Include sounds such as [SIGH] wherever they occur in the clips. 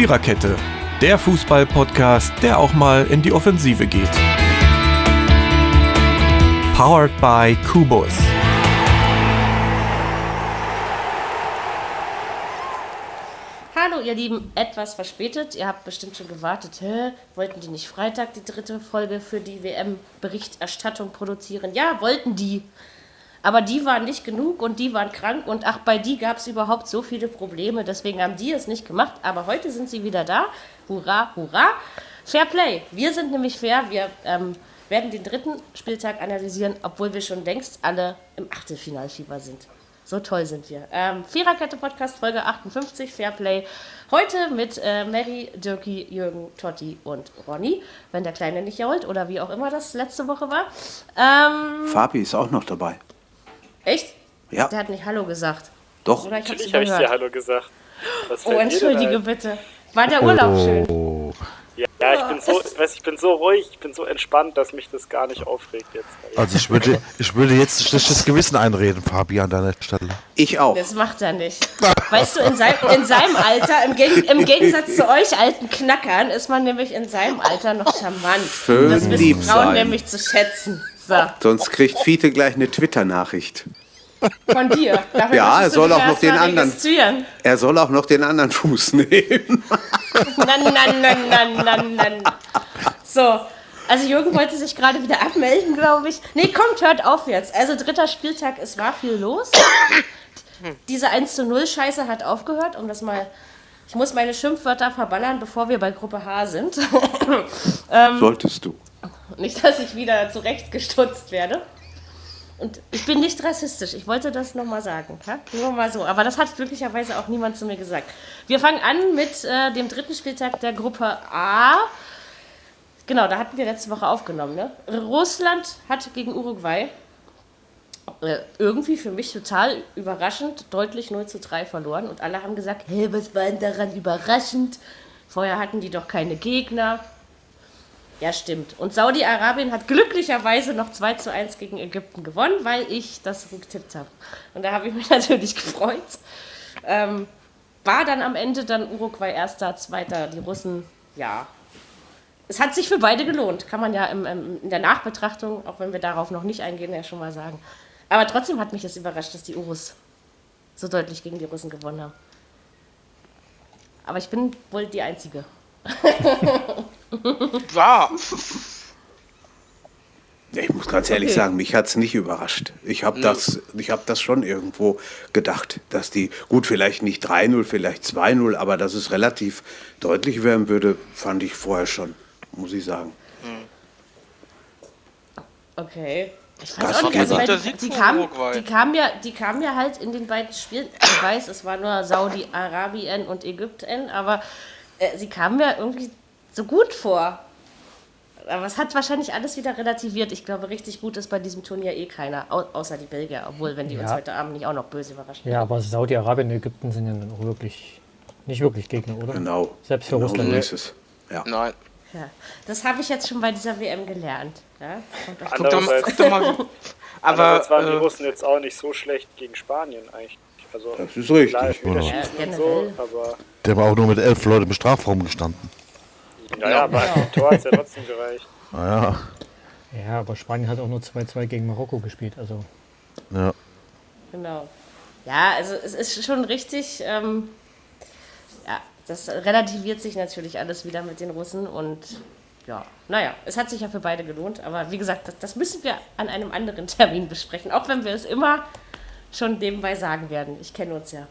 Viererkette, der Fußball-Podcast, der auch mal in die Offensive geht. Powered by Kubus. Hallo ihr Lieben, etwas verspätet. Ihr habt bestimmt schon gewartet. Hä? Wollten die nicht Freitag die dritte Folge für die WM-Berichterstattung produzieren? Ja, wollten die. Aber die waren nicht genug und die waren krank und ach, bei die gab es überhaupt so viele Probleme. Deswegen haben die es nicht gemacht. Aber heute sind sie wieder da. Hurra, hurra. Fair Play. Wir sind nämlich fair. Wir ähm, werden den dritten Spieltag analysieren, obwohl wir schon längst alle im Achtelfinalfieber sind. So toll sind wir. Ähm, Viererkette Podcast, Folge 58, Fairplay. Heute mit äh, Mary, Dirki, Jürgen, Totti und Ronny, wenn der Kleine nicht jault oder wie auch immer das letzte Woche war. Ähm, Fabi ist auch noch dabei. Echt? Ja. Der hat nicht Hallo gesagt. Doch. Oder ich Natürlich habe ich dir. Hallo gesagt. Was Oh, entschuldige ein? bitte. War der Urlaub schön? Oh. Ja, ja, ich bin so, Es- ich weiß, ich bin so ruhig, ich bin so entspannt, dass mich das gar nicht aufregt jetzt. Also ich würde, ich würde jetzt schlechtes Gewissen einreden, Fabi, an deiner Stelle. Ich auch. Das macht er nicht. Weißt du, in, sein, in seinem Alter, im, Geg im Gegensatz zu euch alten Knackern, ist man nämlich in seinem Alter noch charmant. Schön das wissen lieb Frauen sein. nämlich zu schätzen. So, Sonst kriegt Fiete gleich eine Twitter-Nachricht. von dir. Dafür Ja, er soll auch noch den anderen-. Er soll auch noch den anderen Fuß [LAUGHS] nehmen. Nan, nan, nan, nan, nan, nan. So, also Jürgen wollte sich gerade wieder abmelden, glaube ich. Nee, kommt, hört auf jetzt. Also dritter Spieltag, es war viel los. Diese 1 zu 0 Scheiße hat aufgehört, um das mal... Ich muss meine Schimpfwörter verballern, bevor wir bei Gruppe H sind. [LAUGHS] Solltest du. Nicht, dass ich wieder zurechtgestutzt werde. Und ich bin nicht rassistisch. Ich wollte das nochmal sagen. Ja? Nur mal so. Aber das hat glücklicherweise auch niemand zu mir gesagt. Wir fangen an mit äh, dem dritten Spieltag der Gruppe A. Genau, da hatten wir letzte Woche aufgenommen. Ne? Russland hat gegen Uruguay äh, irgendwie für mich total überraschend deutlich 0 zu 3 verloren. Und alle haben gesagt, hey, was war denn daran überraschend? Vorher hatten die doch keine Gegner. Ja, stimmt. Und Saudi-Arabien hat glücklicherweise noch 2 zu 1 gegen Ägypten gewonnen, weil ich das getippt habe. Und da habe ich mich [LAUGHS] natürlich gefreut. Ähm, war dann am Ende dann Uruguay erster, zweiter, die Russen, ja. Es hat sich für beide gelohnt, kann man ja im, im, in der Nachbetrachtung, auch wenn wir darauf noch nicht eingehen, ja schon mal sagen. Aber trotzdem hat mich das überrascht, dass die Urus so deutlich gegen die Russen gewonnen haben. Aber ich bin wohl die Einzige. [LAUGHS] Ja, Ja, Ich muss ganz ehrlich Okay. sagen, mich hat es nicht überrascht. Ich habe das, ich hab das schon irgendwo gedacht, dass die, gut, vielleicht nicht 3-0, vielleicht 2-0, aber dass es relativ deutlich werden würde, fand ich vorher schon, muss ich sagen. Okay. Ich Das weiß auch nicht, also Sieg die, die, von kam, Uruguay. die, kam ja, die kam ja halt in den beiden Spielen. Ich weiß, es war nur Saudi-Arabien und Ägypten, aber äh, sie kamen mir irgendwie so gut vor. Aber es hat wahrscheinlich alles wieder relativiert. Ich glaube, richtig gut ist bei diesem Turnier eh keiner, au außer die Belgier, obwohl, wenn die uns Ja. heute Abend nicht auch noch böse überraschen. Ja, aber Saudi-Arabien und Ägypten sind ja dann auch wirklich nicht wirklich Gegner, oder? Genau. Selbst für genau Russland. So ist es. Ja. nein. Ja. Das habe ich jetzt schon bei dieser WM gelernt. Ja? Guck doch, mal- guck doch mal. Aber andererseits waren die äh, Russen jetzt auch nicht so schlecht gegen Spanien eigentlich. Also, Das ist richtig. Klar, Ja, so, aber Der war auch nur mit elf Leuten im Strafraum gestanden. Naja, aber ein Tor hat es ja trotzdem gereicht. Naja, Ja, aber Spanien hat auch nur 2-2 gegen Marokko gespielt. Also ja. Genau. Ja, also es ist schon richtig. Ähm, ja, das relativiert sich natürlich alles wieder mit den Russen und ja, naja, es hat sich ja für beide gelohnt, aber wie gesagt, das, das müssen wir an einem anderen [LAUGHS] Termin besprechen, auch wenn wir es immer schon nebenbei sagen werden. Ich kenne uns ja.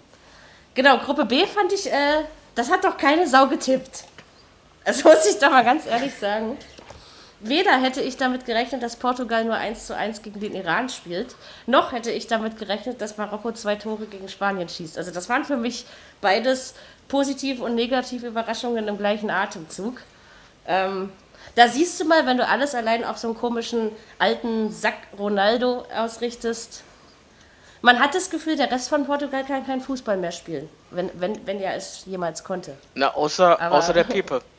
Genau, Gruppe B fand ich, äh, das hat doch keine Sau getippt. Das muss ich doch mal ganz ehrlich sagen. Weder hätte ich damit gerechnet, dass Portugal nur 1 zu 1 gegen den Iran spielt, noch hätte ich damit gerechnet, dass Marokko zwei Tore gegen Spanien schießt. Also das waren für mich beides positive und negative Überraschungen im gleichen Atemzug. Ähm, da siehst du mal, wenn du alles allein auf so einen komischen alten Sack Ronaldo ausrichtest. Man hat das Gefühl, der Rest von Portugal kann keinen Fußball mehr spielen, wenn, wenn, wenn er es jemals konnte. na, außer, Aber- außer der Pepe. [LAUGHS]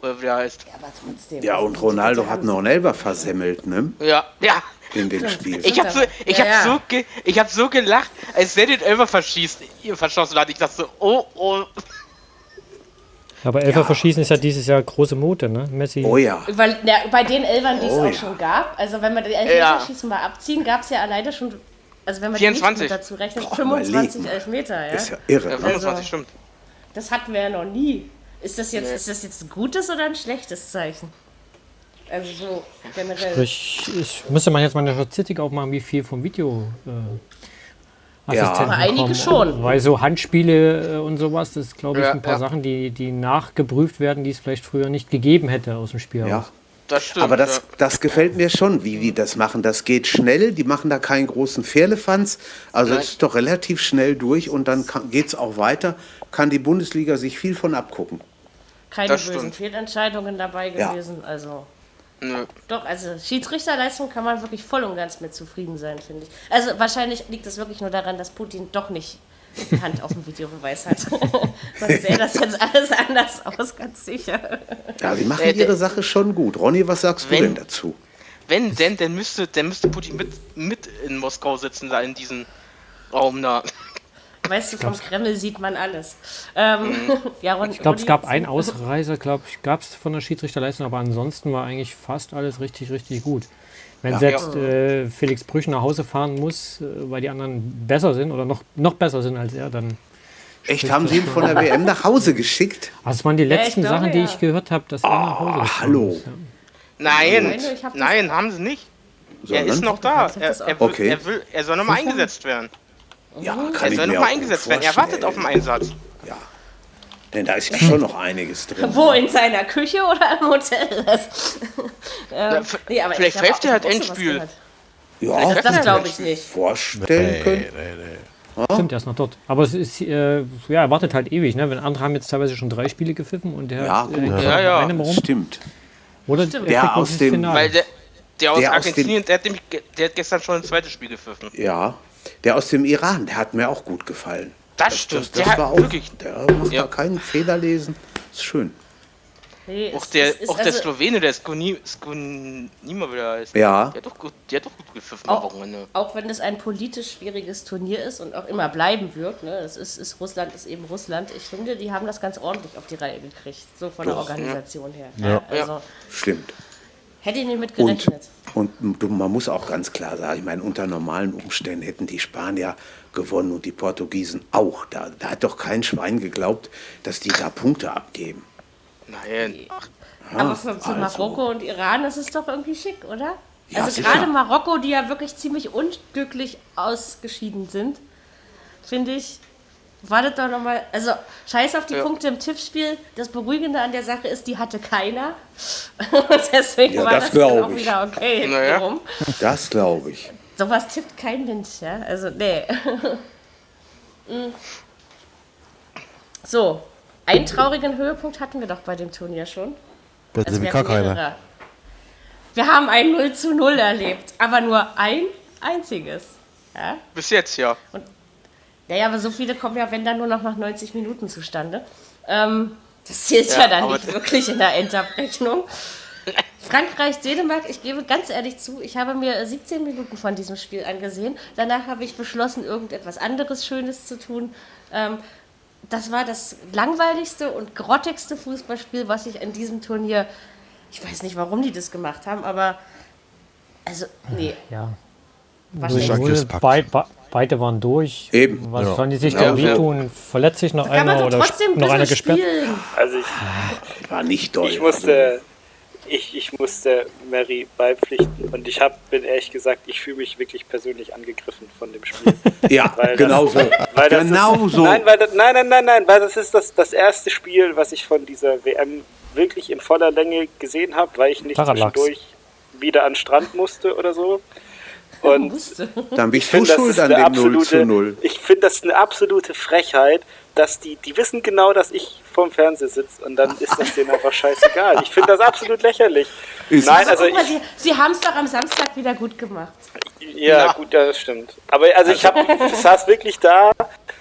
Oder wie der heißt. Ja, aber trotzdem. Ja, also und die- Ronaldo die hat noch selber versemmelt, ne? Ja, ja. In dem Spiel. Ich hab so, ich Ja, hab ja. so, ge, ich hab so gelacht, als der den Elfer verschießt, verschossen hat. Ich dachte so, oh, oh. Aber Elfer verschießen ist ja dieses Jahr große Mode, ne? Messi. Oh ja. Weil, na, bei den Elfern, die es Oh auch ja. schon gab, also wenn wir die Ja. Elfmeterschießen mal abziehen, gab es ja alleine schon, also wenn man die 24. nicht mit dazu rechnet, Boah, 25 überleg mal. Elfmeter, ja? Ist ja irre. Ja, ne? 25 Also- stimmt. Das hatten wir ja noch nie. Ist das jetzt, ist das jetzt ein gutes oder ein schlechtes Zeichen? Also so generell. Ich, ich müsste man jetzt mal eine Statistik aufmachen, wie viel vom Video äh, Ja. Assistenten Aber einige kommen. schon. Weil so Handspiele äh, und sowas, das ist glaube ich Ja, ein paar ja. Sachen, die, die nachgeprüft werden, die es vielleicht früher nicht gegeben hätte aus dem Spiel. Ja. Das stimmt. Aber das, ja. das gefällt mir schon, wie die das machen. Das geht schnell, die machen da keinen großen Firlefanz. Also es ist doch relativ schnell durch und dann geht es auch weiter. Kann die Bundesliga sich viel von abgucken. Keine das bösen stimmt. Fehlentscheidungen dabei Ja. gewesen. Also Nö. doch, also Schiedsrichterleistung kann man wirklich voll und ganz mit zufrieden sein, finde ich. Also wahrscheinlich liegt es wirklich nur daran, dass Putin doch nicht die Hand auf dem Videobeweis hat. [LAUGHS] Sonst sähe das jetzt alles anders aus, ganz sicher. Ja, sie machen Äh, ihre Sache schon gut. Ronny, was sagst du Wenn- denn dazu? Wenn denn, dann müsste, dann müsste Putin mit, mit in Moskau sitzen, da in diesem Raum da. Weißt du, vom Kreml sieht man alles. Ähm, [LAUGHS] ja, Ron, Ich glaube, es gab einen Ausreißer, glaube ich, gab es von der Schiedsrichterleistung, aber ansonsten war eigentlich fast alles richtig, richtig gut. Wenn Ja. selbst äh, Felix Brüch nach Hause fahren muss, äh, weil die anderen besser sind oder noch, noch besser sind als er, dann. Echt, haben sie ihn von der WM nach Hause geschickt? Also, das waren die letzten glaube, Sachen, die ja. ich gehört habe, dass er nach Hause gefahren hallo. ist. Ja. Nein, hab nein, haben sie nicht. Er Sondern? ist noch da. Er, er, will, Okay. er, will, er soll nochmal eingesetzt werden. Ja, Er kann ich soll mir nochmal eingesetzt werden. Er wartet auf den vorstellen. Einsatz. Ja. Denn da ist ja schon noch einiges drin. Wo, in seiner Küche oder im Hotel? Das, [LAUGHS] Ja, ähm, nee, vielleicht pfeift er halt Endspiel. Ja, Das kann ich glaube mir ich nicht. vorstellen können. Stimmt, er ist noch dort. Aber es ist, äh, ja, er wartet halt ewig, ne? Wenn andere haben jetzt teilweise schon drei Spiele gepfiffen und der Ja, äh, gut. hängt Ja, ja. einem rum. Stimmt. Oder Stimmt. er Der aus das dem-. Weil der, der aus Der aus Argentinien, der, hat nämlich, der hat gestern schon ein zweites Spiel gepfiffen. Ja. Der aus dem Iran, der hat mir auch gut gefallen. Das stimmt. Das, das der war hat auch, wirklich. der muss Ja. da keinen Fehler lesen. Ist schön. Nee, Auch es- der, es ist auch der also- Slowene, der Skoni, Skonima wieder heißt. Ja. Der hat doch gut, der hat doch gut gepfiffen am auch, Wochenende. auch wenn es ein politisch schwieriges Turnier ist und auch immer bleiben wird, ne, das ist, ist Russland ist eben Russland. Ich finde, die haben das ganz ordentlich auf die Reihe gekriegt, so von der Doch, Organisation her. Ja. Also Stimmt. Hätte ich nicht mit Und, gerechnet. und man muss auch ganz klar sagen, ich meine, unter normalen Umständen hätten die Spanier gewonnen und die Portugiesen auch. Da, da hat doch kein Schwein geglaubt, dass die da Punkte abgeben. Nein. Ach, Aber für, für also. Marokko und Iran ist es doch irgendwie schick, oder? Ja, also sicher. gerade Marokko, die ja wirklich ziemlich unglücklich ausgeschieden sind, finde ich, wartet doch nochmal. Also scheiß auf die Ja. Punkte im Tippspiel. Das Beruhigende an der Sache ist, die hatte keiner. [LAUGHS] Deswegen Ja, war das das, dann auch ich. wieder okay. Naja. Das glaube ich. Sowas tippt kein Mensch, ja. Also, nee. [LAUGHS] Mm. so, einen traurigen Höhepunkt hatten wir doch bei dem Turnier schon. Da Also wir gar keiner. Wir haben ein 0 zu 0 erlebt, aber nur ein einziges. Ja? bis jetzt, ja. Naja, aber so viele kommen ja, wenn dann nur noch nach 90 Minuten zustande. Ähm, das zählt ja, Ja, dann nicht wirklich in der Endabrechnung. Frankreich, Dänemark, ich gebe ganz ehrlich zu, ich habe mir 17 Minuten von diesem Spiel angesehen. Danach habe ich beschlossen, irgendetwas anderes Schönes zu tun. Ähm, das war das langweiligste und grottigste Fußballspiel, was ich in diesem Turnier. Ich weiß nicht, warum die das gemacht haben, aber. Also, nee. Ja. Schlecht. Beide waren durch. Eben. Was Ja. sollen die sich Ja, da ja. wehtun? Verletzt sich noch Kann man einer doch oder trotzdem ein noch einer bisschen gesperrt? spielen. Also ich, War nicht doll. ich musste, ich, ich musste Mary beipflichten und ich hab, bin ehrlich gesagt, ich fühle mich wirklich persönlich angegriffen von dem Spiel. [LAUGHS] ja, Weil das- genau so. [LAUGHS] Weil das Genau ist, so. Nein, weil das, nein, nein, nein, nein, weil das ist das, das erste Spiel, was ich von dieser WM wirklich in voller Länge gesehen habe, weil ich nicht Parallax. zwischendurch wieder an den Strand musste oder so. Und. Dann bist ich du finde, das schuld an eine dem 0 zu absolute, 0. ich finde das eine absolute Frechheit, dass die, die wissen genau, dass ich vorm Fernseher sitze und dann ist das denen einfach scheißegal. Ich finde das absolut lächerlich. Ist- Nein, also ich, Sie, Sie haben es doch am Samstag wieder gut gemacht. ja, Ja. gut, ja, das stimmt. Aber also ich habe, ich saß wirklich da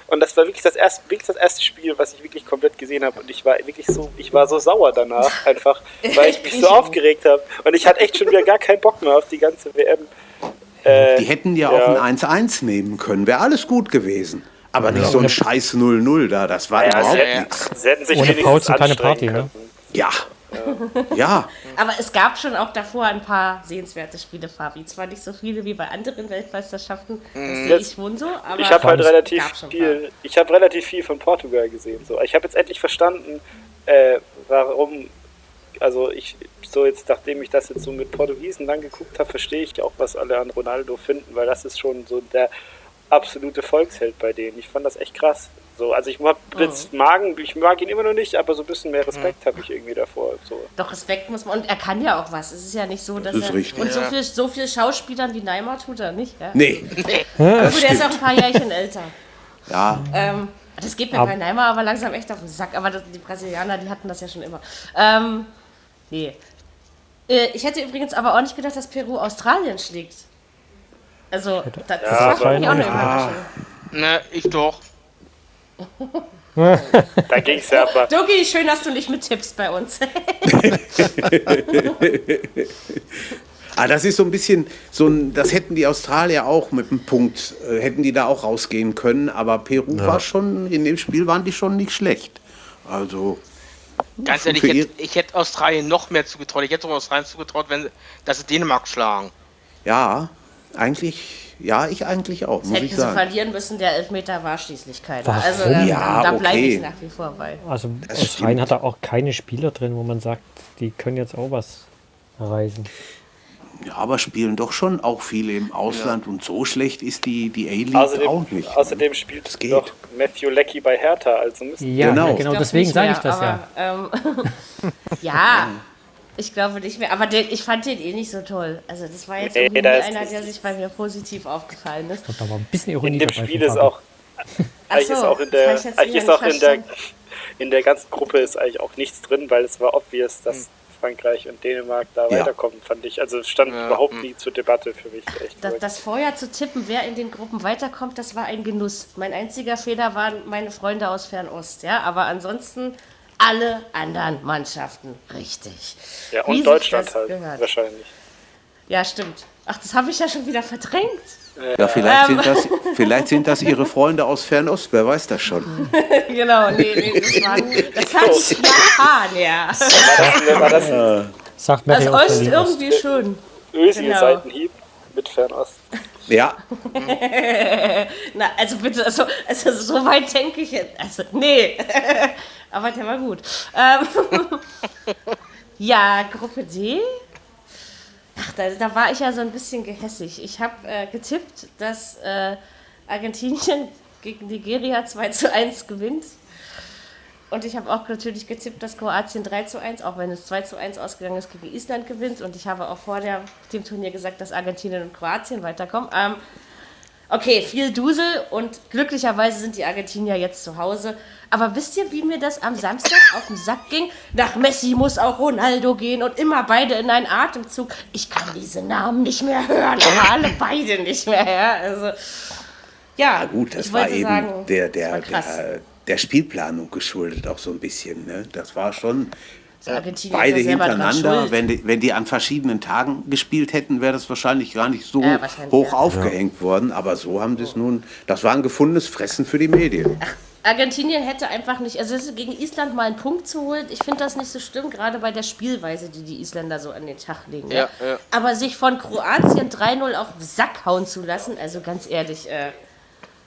und das war wirklich das erste, wirklich das erste Spiel, was ich wirklich komplett gesehen habe und ich war wirklich so, ich war so sauer danach einfach, [LAUGHS] weil ich mich so aufgeregt habe und ich hatte echt schon wieder gar keinen Bock mehr auf die ganze WM. Äh, Die hätten ja, Ja. auch ein 1-1 nehmen können. Wäre alles gut gewesen. Aber nicht so ein scheiß 0-0 da, das war Ja, überhaupt sie, ja. hätten, nichts. sie hätten sich Ohne Pause keine Party, ne? Ja. Ja, Aber es gab schon auch davor ein paar sehenswerte Spiele, Fabi. Zwar nicht so viele wie bei anderen Weltmeisterschaften, das sehe Das- ich schon so, aber Ich habe halt es relativ viel, ich habe relativ viel von Portugal gesehen. So, ich habe jetzt endlich verstanden, äh, warum, also ich so jetzt, nachdem ich das jetzt so mit Portugiesen dann geguckt habe, verstehe ich auch, was alle an Ronaldo finden, weil das ist schon so der absolute Volksheld bei denen. Ich fand das echt krass. So, also ich mag, jetzt magen, ich mag ihn immer noch nicht, aber so ein bisschen mehr Respekt habe ich irgendwie davor. So. Doch Respekt muss man. Und er kann ja auch was. Es ist ja nicht so, dass Das ist er. richtig. Und so viel, so viel Schauspielern wie Neymar tut er nicht. Ja? nee. [LAUGHS] Aber gut, er ist auch ein paar Jährchen älter. Ja, Ähm, das geht mir bei Neymar aber langsam echt auf den Sack. Aber das, die Brasilianer, die hatten das ja schon immer. Ähm, nee. Äh, ich hätte übrigens aber auch nicht gedacht, dass Peru Australien schlägt. Also, das, das war für mich auch eine Überraschung. Ne, ich doch. [LAUGHS] Da ging es ja aber. Dogi, schön, dass du nicht mittippst bei uns. [LAUGHS] Ah, das ist so ein bisschen, so ein, das hätten die Australier auch mit einem Punkt, äh, hätten die da auch rausgehen können, aber Peru war schon, in dem Spiel waren die schon nicht schlecht. Also, Ganz ehrlich, ich hätte, ich hätte Australien noch mehr zugetraut. Ich hätte sogar Australien zugetraut, wenn, dass sie Dänemark schlagen. ja, eigentlich, ja, ich eigentlich auch, muss Hätten ich sie sagen. verlieren müssen, der Elfmeter war schließlich keiner. Warum? Also, ähm, Ja, da bleibe okay. ich nach wie vor bei. Also Das Australien stimmt. hat da auch keine Spieler drin, wo man sagt, die können jetzt auch was erreichen. Ja, aber spielen doch schon auch viele im Ausland und so schlecht ist die, die A-League Außerdem, auch nicht. außerdem spielt Das geht. doch Matthew Leckie bei Hertha, also müssen Ja, Genau. genau, deswegen sage ich das ja. aber, Ähm, [LAUGHS] ja, ich glaube nicht mehr. Aber den, ich fand den eh nicht so toll. Also das war jetzt Nee, irgendwie einer, der sich bei mir positiv aufgefallen ist. Da war ein bisschen Ironie In dem dabei Spiel ist auch, eigentlich so, ist auch in der, eigentlich ist auch in der, in der ganzen Gruppe ist eigentlich auch nichts drin, weil es war obvious, dass Frankreich und Dänemark da Ja. weiterkommen, fand ich. Also es stand Ja, überhaupt hm. nie zur Debatte für mich. Echt Das, das vorher zu tippen, wer in den Gruppen weiterkommt, das war ein Genuss. Mein einziger Fehler waren meine Freunde aus Fernost, ja. Aber ansonsten alle anderen Mannschaften richtig. ja, Wie und sich Deutschland halt, gehört. wahrscheinlich. Ja, stimmt. Ach, das habe ich ja schon wieder verdrängt. Ja, vielleicht, Ähm. sind das, vielleicht sind das ihre Freunde aus Fernost, wer weiß das schon. [LAUGHS] genau, nee, nee, das [LAUGHS] war, das nicht Japan, ja. [LAUGHS] War das Sagt mir Das Berlin. irgendwie schön. Özil-Seitenhieb mit Fernost? Ja, Na, also bitte, also, also so weit denke ich jetzt. Also, nee. Aber der war gut. Ähm, ja, Gruppe D. Ach, da, da war ich ja so ein bisschen gehässig. Ich habe äh, getippt, dass äh, Argentinien gegen Nigeria 2 zu 1 gewinnt. Und ich habe auch natürlich getippt, dass Kroatien 3 zu 1, auch wenn es 2 zu 1 ausgegangen ist, gegen Island gewinnt. Und ich habe auch vor der, dem Turnier gesagt, dass Argentinien und Kroatien weiterkommen. Ähm, okay, viel Dusel und glücklicherweise sind die Argentinier jetzt zu Hause. Aber wisst ihr, wie mir das am Samstag auf den Sack ging? Nach Messi muss auch Ronaldo gehen und immer beide in einen Atemzug. Ich kann diese Namen nicht mehr hören, aber alle beide nicht mehr. Ja, also, ja gut, das war eben sagen, der, der, der, der Spielplanung geschuldet, auch so ein bisschen. Ne? Das war schon Argentinien beide hintereinander. Wenn die, wenn die an verschiedenen Tagen gespielt hätten, wäre das wahrscheinlich gar nicht so Ja, hoch ja. aufgehängt worden. Aber so haben sie es nun, das war ein gefundenes Fressen für die Medien. Argentinien hätte einfach nicht, also es ist gegen Island mal einen Punkt zu holen. Ich finde das nicht so schlimm, gerade bei der Spielweise, die die Isländer so an den Tag legen. Ja, ja. Aber sich von Kroatien 3-0 auf den Sack hauen zu lassen, also ganz ehrlich, äh,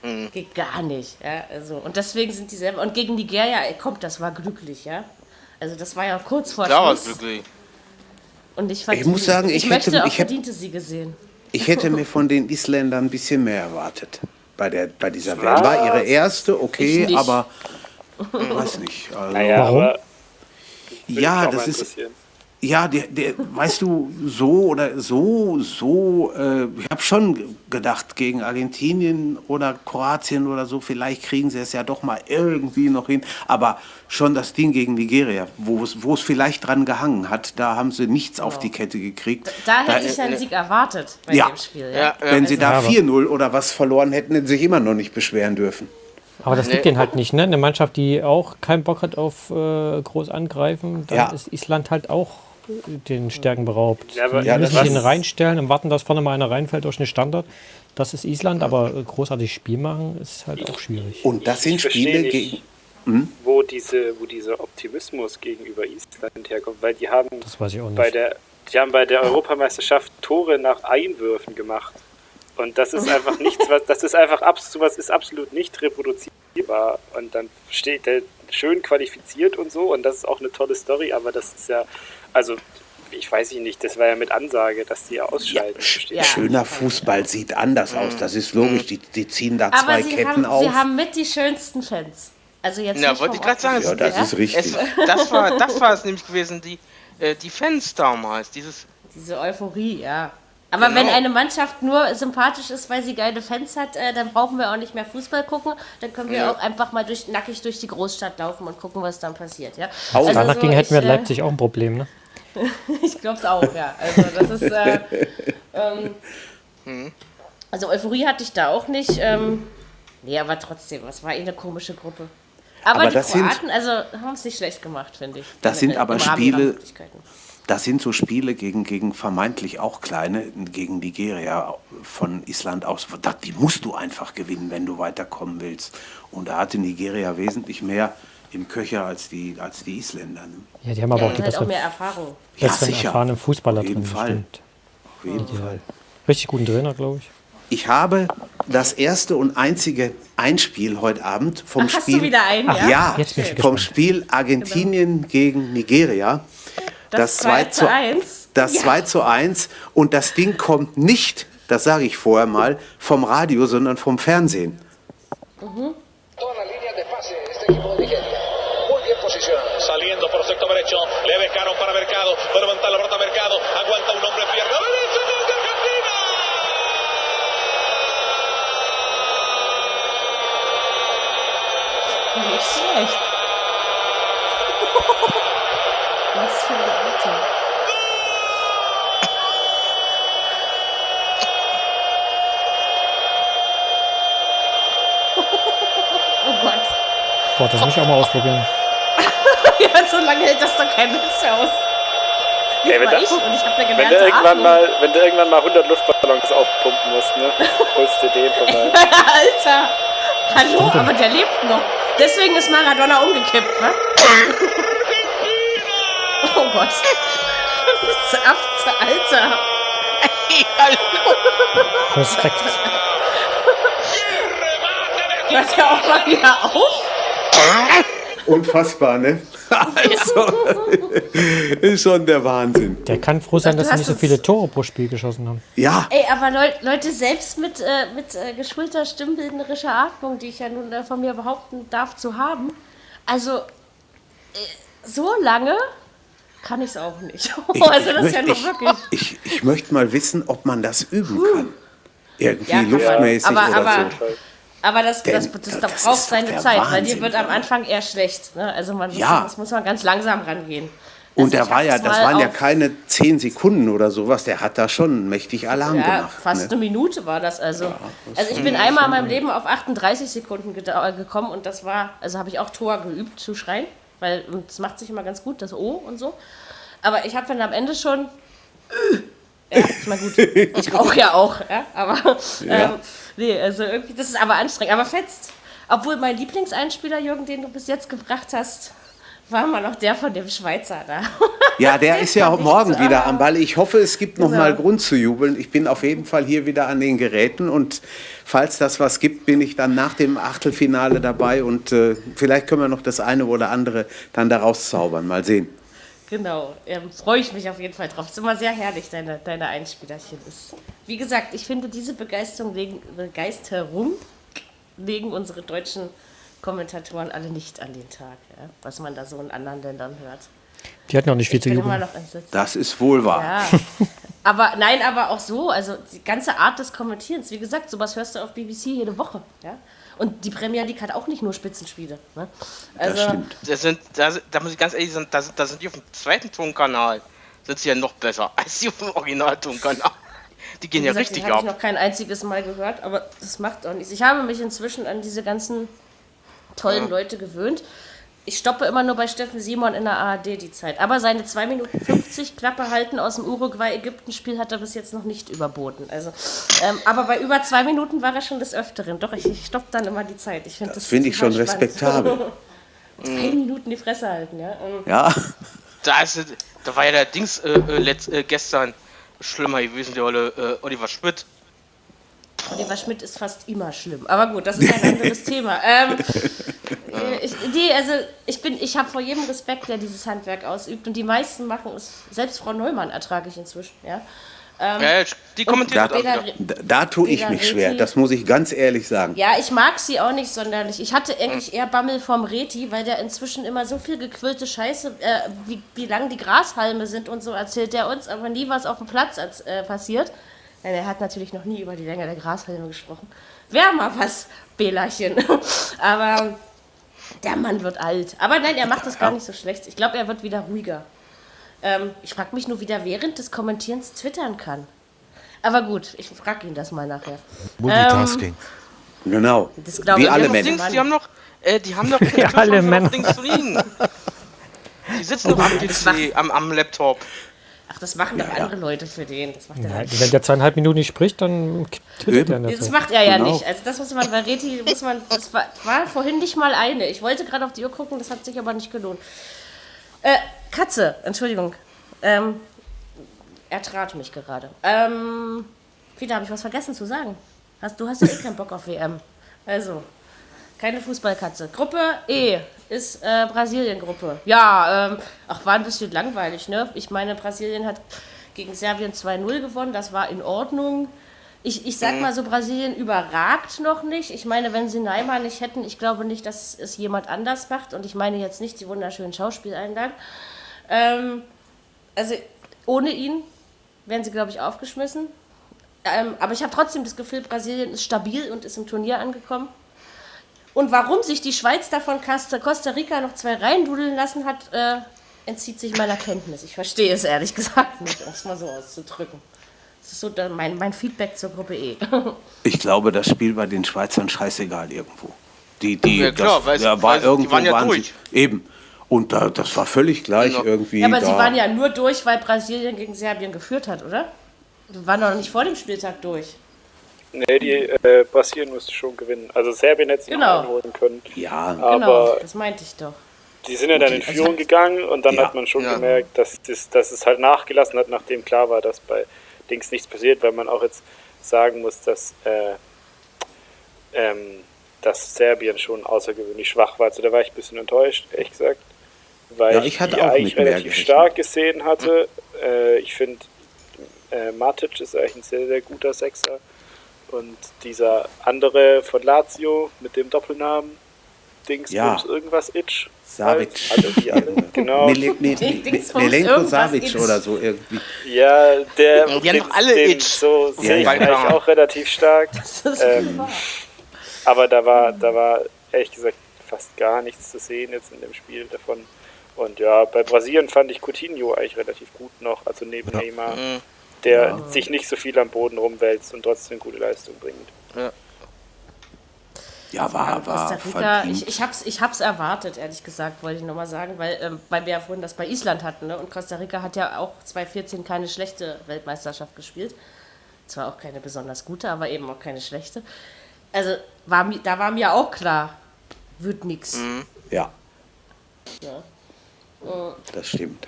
Mhm. geht gar nicht. Ja? Also, und deswegen sind die selber, und gegen Nigeria, ey, kommt, das war glücklich, ja. Also das war ja kurz vor Da war es Schluss. wirklich. Und ich, verdien- muss sagen, ich, ich möchte hätte- auch ich hätte- verdiente Siege sehen. Ich hätte mir von den Isländern ein bisschen mehr erwartet bei, der, bei dieser WM. War ihre erste, okay, aber weiß nicht. Also, Naja, Warum? ja, das ist. Ja, der, der, weißt du, so oder so, so, äh, ich habe schon gedacht, gegen Argentinien oder Kroatien oder so, vielleicht kriegen sie es ja doch mal irgendwie noch hin. Aber schon das Ding gegen Nigeria, wo es, wo es vielleicht dran gehangen hat, da haben sie nichts auf die Kette gekriegt. Da hätte Da- ich einen Sieg erwartet bei Ja. dem Spiel. Ja, Ja. ja. Wenn sie da aber- 4-0 oder was verloren hätten, hätten sie sich immer noch nicht beschweren dürfen. Aber das Nee. liegt denen halt nicht, ne? Eine Mannschaft, die auch keinen Bock hat auf äh, groß angreifen, dann Ja. ist Island halt auch den Stärken beraubt. Ja, aber- die Ja, müssen sich reinstellen und warten, dass vorne mal einer reinfällt durch den Standard. Das ist Island, aber großartig Spiel machen ist halt auch schwierig. Und das sind Spiele nicht. gegen. wo, diese, wo dieser Optimismus gegenüber Island herkommt, weil die haben Das weiß ich auch nicht. bei der, die haben bei der Europameisterschaft Tore nach Einwürfen gemacht. Und das ist einfach [LAUGHS] nichts, was, das ist einfach sowas ist absolut nicht reproduzierbar. Und dann steht der schön qualifiziert und so, und das ist auch eine tolle Story, aber das ist ja, also ich weiß nicht, das war ja mit Ansage, dass die ja versteht Ja. Schöner Fußball sieht anders aus. Das ist logisch. Die, die ziehen da zwei Aber sie Ketten haben, auf. sie haben mit die schönsten Fans. Also jetzt Ja, wollte ich gerade sagen, ja, es- das ja? ist richtig. Es, das, war, das war es nämlich gewesen, die, äh, die Fans damals. Dieses, Diese Euphorie, ja. Aber Genau. wenn eine Mannschaft nur sympathisch ist, weil sie geile Fans hat, äh, dann brauchen wir auch nicht mehr Fußball gucken. Dann können wir Ja. auch einfach mal durch, nackig durch die Großstadt laufen und gucken, was dann passiert. Ja? Au. Also Danach so, ging hätten wir ich, in äh, Leipzig auch ein Problem, ne? [LAUGHS] Ich glaube es auch, ja. Also das ist. Äh, ähm, also Euphorie hatte ich da auch nicht. Ähm, nee, aber trotzdem, es war eh eine komische Gruppe. Aber, Aber die das sind- Kroaten, also haben es nicht schlecht gemacht, finde ich. Das sind aber Spiele-. Das sind so Spiele gegen, gegen vermeintlich auch kleine, gegen Nigeria von Island aus. Die musst du einfach gewinnen, wenn du weiterkommen willst. Und da hatte Nigeria wesentlich mehr im Köcher als die, als die Isländer. ne? Ja, die haben aber auch Und die halt auch besseren, mehr Erfahrung. Ja, sicher. erfahrenen Fußballer Auf jeden drin. Fall. Stimmt. Auf jeden Fall. Richtig guten Trainer, glaube ich. Ich habe das erste und einzige Einspiel heute Abend vom Ach, hast Spiel. du wieder einen, Ach, ja? ja, Jetzt bin ich vom gespannt. Spiel Argentinien gegen Nigeria. Das 2 zu 1. Das 2 zu 1 und das Ding kommt nicht, das sage ich vorher mal, vom Radio, sondern vom Fernsehen. Toda derecho, le dejaron para Mercado, va a levantar la pelota Mercado, aguanta un hombre, pierna gol de Argentina. Nicht schlecht. Was für eine Alte. Oh Gott. Boah, das muss ich auch mal ausprobieren. [LAUGHS] Ja, so lange hält das doch kein Mensch aus. Nicht Ey, wenn mal da- ich und ich habe eine Wenn du, irgendwann Atmung. mal, wenn du irgendwann mal 100 Luftballons aufpumpen musst, ne, [LAUGHS] holst du den vorbei. [LAUGHS] Alter. Hallo, aber der lebt noch. Deswegen ist Maradona umgekippt, ne? Oh Gott. Saft, Alter. Respekt. Hört ja auch mal wieder auf. Unfassbar, ne? Also, [LAUGHS] ist schon der Wahnsinn. Der kann froh sein, dass sie nicht so viele Tore pro Spiel geschossen haben. Ja, Ey, aber Leu Leute, selbst mit, äh, mit äh, geschulter stimmbildnerischer Atmung, die ich ja nun äh, von mir behaupten darf zu haben, also äh, so lange kann ich es auch nicht. [LAUGHS] ich, also das ist ja ich, wirklich. ich, ich möchte mal wissen, ob man das üben kann. Irgendwie Ja, kann man. luftmäßig Aber- oder aber- so. Aber das, das, Denn das, das braucht seine Zeit, weil Wahnsinn, dir wird am? Anfang eher schlecht. Ne? Also man muss, Ja. das muss man ganz langsam rangehen. Und Also der war ja, das waren ja keine zehn Sekunden oder sowas, der hat da schon mächtig Alarm Ja, gemacht. fast ne? eine Minute war das also. also ich bin einmal in meinem Leben auf 38 Sekunden äh, gekommen und das war, also habe ich auch Tor geübt zu schreien, weil das macht sich immer ganz gut, das O und so. Aber ich habe dann am Ende schon. Ja, ist mal gut. Ich rauche ja auch, ja, aber ähm, nee, also irgendwie, das ist aber anstrengend, aber fetzt. Obwohl mein Lieblingseinspieler, Jürgen, den du bis jetzt gebracht hast, war mal noch der von dem Schweizer da. Ja, der [LAUGHS] ist ja ich morgen so- wieder am Ball. Ich hoffe, es gibt noch Genau. mal Grund zu jubeln. Ich bin auf jeden Fall hier wieder an den Geräten und falls das was gibt, bin ich dann nach dem Achtelfinale dabei und äh, vielleicht können wir noch das eine oder andere dann daraus zaubern. Mal sehen. Genau, ähm, freue ich mich auf jeden Fall drauf. Ist immer sehr herrlich, deine, deine Einspielerchen. Ist, wie gesagt, ich finde, diese Begeisterung legen, Begeisterung legen unsere deutschen Kommentatoren alle nicht an den Tag, ja? was man da so in anderen Ländern hört. Die hatten auch nicht viel Ich zu jubeln. Das ist wohl wahr. Ja. Aber nein, aber auch so, also die ganze Art des Kommentierens. Wie gesagt, sowas hörst du auf BBC jede Woche. Ja? Und die Premier League hat auch nicht nur Spitzenspiele. Ne? Also, Das stimmt. Das sind, da, da muss ich ganz ehrlich sagen, da, sind- da sind die auf dem zweiten Tonkanal, sind sie ja noch besser [LAUGHS] als die auf dem Originaltonkanal. Die gehen Wie ja gesagt, richtig habe ich ab. noch kein einziges Mal gehört, aber das macht auch nichts. Ich habe mich inzwischen an diese ganzen tollen Leute gewöhnt. Ich stoppe immer nur bei Steffen Simon in der ARD die Zeit. Aber seine 2 Minuten 50 Klappe halten aus dem Uruguay-Ägypten-Spiel hat er bis jetzt noch nicht überboten. Also, ähm, aber bei über zwei Minuten war er schon des Öfteren. Doch, ich, ich stoppe dann immer die Zeit. Ich find Das finde ich schon spannend. respektabel. [LAUGHS] Zwei Minuten die Fresse halten, ja. Ähm, Ja, Da, ist, da war ja der Dings äh, äh, letzt, äh, gestern schlimmer gewesen, der Olle, äh, Oliver Schmidt. Oliver Schmidt ist fast immer schlimm. Aber gut, das ist ein anderes [LAUGHS] Thema. Ähm, äh, ich, die, also ich bin, ich habe vor jedem Respekt, der dieses Handwerk ausübt. Und die meisten machen es. Selbst Frau Neumann ertrage ich inzwischen. Ja. Ähm, Ja, die kommentiert da, das auch wieder. da, da tue ich mich schwer, das muss ich ganz ehrlich sagen. Ja, ich mag sie auch nicht sonderlich. Ich hatte eigentlich eher Bammel vom Reti, weil der inzwischen immer so viel gequillte Scheiße, äh, wie, wie lang die Grashalme sind und so erzählt der uns, aber nie was auf dem Platz äh, passiert. Nein, er hat natürlich noch nie über die Länge der Grashalme gesprochen. Wäre mal was, Bälerchen. [LAUGHS] aber der Mann wird alt. Aber nein, er macht das gar nicht so schlecht. Ich glaube, er wird wieder ruhiger. Ähm, ich frage mich nur, wie der während des Kommentierens twittern kann. Aber gut, ich frage ihn das mal nachher. Multitasking. Genau. Das Wie alle. Männer. Die haben noch, äh, die haben noch [LAUGHS] alle Männer. Die sitzen noch am [LAUGHS] PC, am, am Laptop. Ach, das machen doch andere Leute für den. Das macht er Ja, nicht. wenn der zweieinhalb Minuten nicht spricht, dann twittert er Das Zeit. macht er ja Genau. nicht. Also das muss man bei Reti, muss man, das war, war vorhin nicht mal eine. Ich wollte gerade auf die Uhr gucken, das hat sich aber nicht gelohnt. Äh, Katze, Entschuldigung. Ähm, er trat mich gerade. Ähm, Peter, habe ich was vergessen zu sagen? Hast, du hast ja eh keinen Bock auf WM. Also, keine Fußballkatze. Gruppe E ist äh, Brasilien-Gruppe. Ja, ähm, ach, war ein bisschen langweilig, ne? Ich meine, Brasilien hat gegen Serbien 2-0 gewonnen, das war in Ordnung. Ich, ich sag mal so, Brasilien überragt noch nicht. Ich meine, wenn sie Neymar nicht hätten, ich glaube nicht, dass es jemand anders macht. Und ich meine jetzt nicht die wunderschönen Schauspieleinlagen. Ähm, also ohne ihn wären sie, glaube ich, aufgeschmissen. Ähm, aber ich habe trotzdem das Gefühl, Brasilien ist stabil und ist im Turnier angekommen. Und warum sich die Schweiz davon Costa Costa Rica noch zwei reindudeln lassen hat, äh, entzieht sich meiner Kenntnis. Ich verstehe es ehrlich [LAUGHS] gesagt nicht, um es mal so auszudrücken. Das ist so mein, mein Feedback zur Gruppe E. [LAUGHS] Ich glaube, das Spiel war den Schweizern scheißegal irgendwo. Die, die, Ja, klar, das, da weil war die irgendwo waren ja durch. Sie, eben. Und da, das war völlig gleich Genau. irgendwie. Ja, aber da. sie waren ja nur durch, weil Brasilien gegen Serbien geführt hat, oder? Die waren doch nicht vor dem Spieltag durch. Nee, die äh, Brasilien müsste schon gewinnen. Also Serbien hätte sie Genau. noch einholen können. Ja, Genau, Aber das meinte ich doch. die sind ja dann in das Führung hat- gegangen und dann Ja. hat man schon Ja. gemerkt, dass, das, dass es halt nachgelassen hat, nachdem klar war, dass bei Dings nichts passiert, weil man auch jetzt sagen muss, dass, äh, ähm, dass Serbien schon außergewöhnlich schwach war. Also da war ich ein bisschen enttäuscht, ehrlich gesagt. Weil Ja, ich hatte die auch eigentlich relativ gerechnet. stark gesehen hatte. Äh, ich finde, äh, Matic ist eigentlich ein sehr, sehr guter Sechser. Und dieser andere von Lazio mit dem Doppelnamen, Dings, Ja. Bums, irgendwas, Itch. Savic. Halt, alle, die alle, [LAUGHS] genau. Ne, ne, irgendwas Savic oder so irgendwie. Ja, der. Die haben den- doch alle den Itch. So Ja, sehe ich ja. eigentlich auch relativ stark. Ähm. Aber da war, da war ehrlich gesagt fast gar nichts zu sehen jetzt in dem Spiel davon. Und ja, bei Brasilien fand ich Coutinho eigentlich relativ gut noch, also neben Neymar, Mhm. Der sich nicht so viel am Boden rumwälzt und trotzdem gute Leistung bringt. Ja, war, war Costa Rica, verdient. ich, ich hab's, ich hab's erwartet, ehrlich gesagt, wollte ich nochmal sagen, weil, ähm, weil wir ja vorhin das bei Island hatten, ne? Und Costa Rica hat ja auch 2014 keine schlechte Weltmeisterschaft gespielt. Zwar auch keine besonders gute, aber eben auch keine schlechte. Also war, da war mir auch klar, wird nix. Ja, Ja. das stimmt.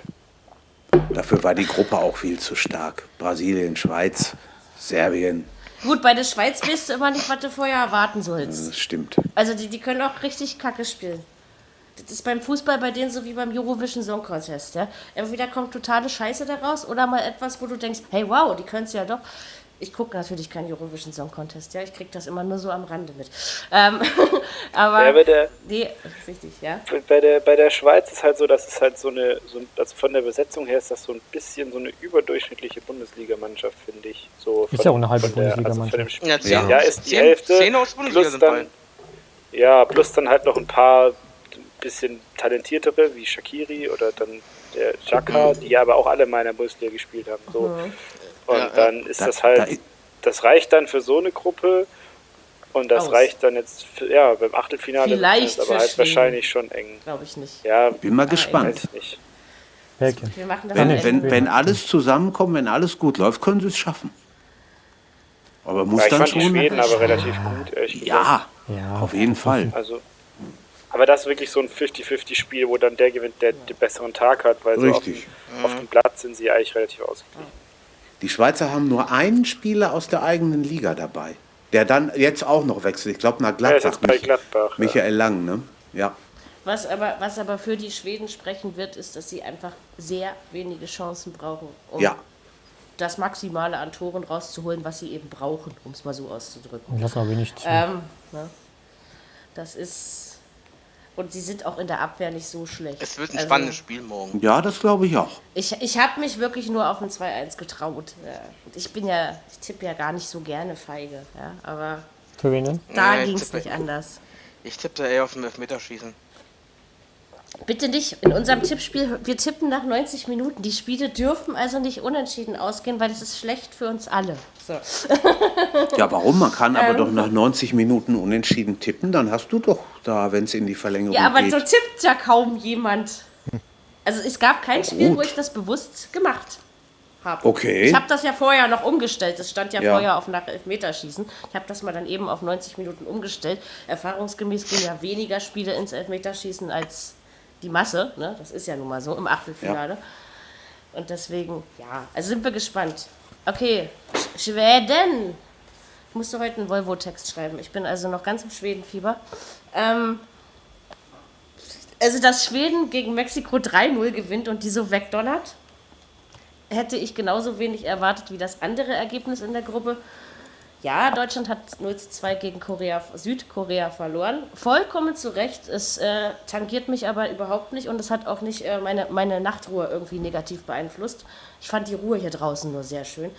Dafür war die Gruppe auch viel zu stark. Brasilien, Schweiz, Serbien, Gut, bei der Schweiz weißt du immer nicht, was du vorher erwarten sollst. das stimmt. Also die, die können auch richtig Kacke spielen. Das ist beim Fußball bei denen so wie beim Eurovision Song Contest, ja. Entweder kommt totale Scheiße daraus oder mal etwas, wo du denkst, hey wow, die können es ja doch. Ich gucke natürlich keinen Eurovision Song Contest, ja. Ich krieg das immer nur so am Rande mit. Ähm, [LAUGHS] aber Ja, bei der, nee, richtig, ja. bei der, bei der Schweiz ist halt so, dass es halt so eine, so, ein- also von der Besetzung her ist das so ein bisschen so eine überdurchschnittliche Bundesligamannschaft, finde ich. So Ist ja auch eine halbe also Bundesligamannschaft. Spiel- Ja, ja, ja, ist die zehn- Hälfte. zehn aus Bundesliga plus sind dann, ja, plus dann halt noch ein paar bisschen talentiertere wie Shakiri oder dann der Xhaka, die ja aber auch alle mal in der Bundesliga gespielt haben. So. Und Ja, dann ist Da- das halt, da- das reicht dann für so eine Gruppe Und das Aus. reicht dann jetzt, für, ja, beim Achtelfinale Vielleicht ist es aber halt Schweden. wahrscheinlich schon eng. Glaube ich nicht. Ja, Bin mal gespannt. machen das Wenn, am wenn, Ende. wenn alles zusammenkommt, wenn alles gut läuft, können sie es schaffen. Aber muss Ja, ich dann fand die schon. Schweden aber relativ gut, ehrlich gesagt. Ja, Ja, auf jeden Fall. Also, aber das ist wirklich so ein 50-50-Spiel, wo dann der gewinnt, der den besseren Tag hat, weil so auf dem, Richtig. auf dem Platz sind sie eigentlich relativ ausgeglichen. Die Schweizer haben nur einen Spieler aus der eigenen Liga dabei, der dann jetzt auch noch wechselt. Ich glaube nach Ja, ist Gladbach. Mich- Gladbach. ja. Michael Lang, ne? Ja. Was aber, was aber für die Schweden sprechen wird, ist, dass sie einfach sehr wenige Chancen brauchen, um Ja. das Maximale an Toren rauszuholen, was sie eben brauchen, um es mal so auszudrücken. Lass mal wenig zu. Ähm, ne? Das ist. Und sie sind auch in der Abwehr nicht so schlecht. Es wird ein Also, spannendes Spiel morgen. Ja, das glaube ich auch. Ich, ich habe mich wirklich nur auf ein 2-1 getraut. Ich bin ja, ich tippe ja gar nicht so gerne feige. Ja? Aber Für wen denn? da Nee, ging es nicht anders. Ich tippe da eher auf dem Elfmeterschießen. Bitte nicht. In unserem Tippspiel, wir tippen nach 90 Minuten. Die Spiele dürfen also nicht unentschieden ausgehen, weil das ist schlecht für uns alle. So. [LAUGHS] Ja, warum? Man kann Ähm. aber doch nach 90 Minuten unentschieden tippen, dann hast du doch da, wenn es in die Verlängerung Ja, aber geht. so tippt ja kaum jemand. Also es gab kein Spiel, wo ich das bewusst gemacht habe. Okay. Ich habe das ja vorher noch umgestellt. Das stand ja, Ja. vorher auf nach Elfmeterschießen. Ich habe das mal dann eben auf 90 Minuten umgestellt. Erfahrungsgemäß gehen ja weniger Spiele ins Elfmeterschießen als die Masse. Ne? Das ist ja nun mal so im Achtelfinale. Und deswegen, ja, also sind wir gespannt. Okay, Sch Schweden. Ich musste heute einen Volvo-Text schreiben. Ich bin also noch ganz im Schwedenfieber. Ähm, also, dass Schweden gegen Mexiko 3-0 gewinnt und die so wegdonnert, hätte ich genauso wenig erwartet wie das andere Ergebnis in der Gruppe. Ja, Deutschland hat 0 zu 2 gegen Korea, Südkorea verloren. Vollkommen zu Recht. Es äh, tangiert mich aber überhaupt nicht und es hat auch nicht äh, meine, meine Nachtruhe irgendwie negativ beeinflusst. Ich fand die Ruhe hier draußen nur sehr schön.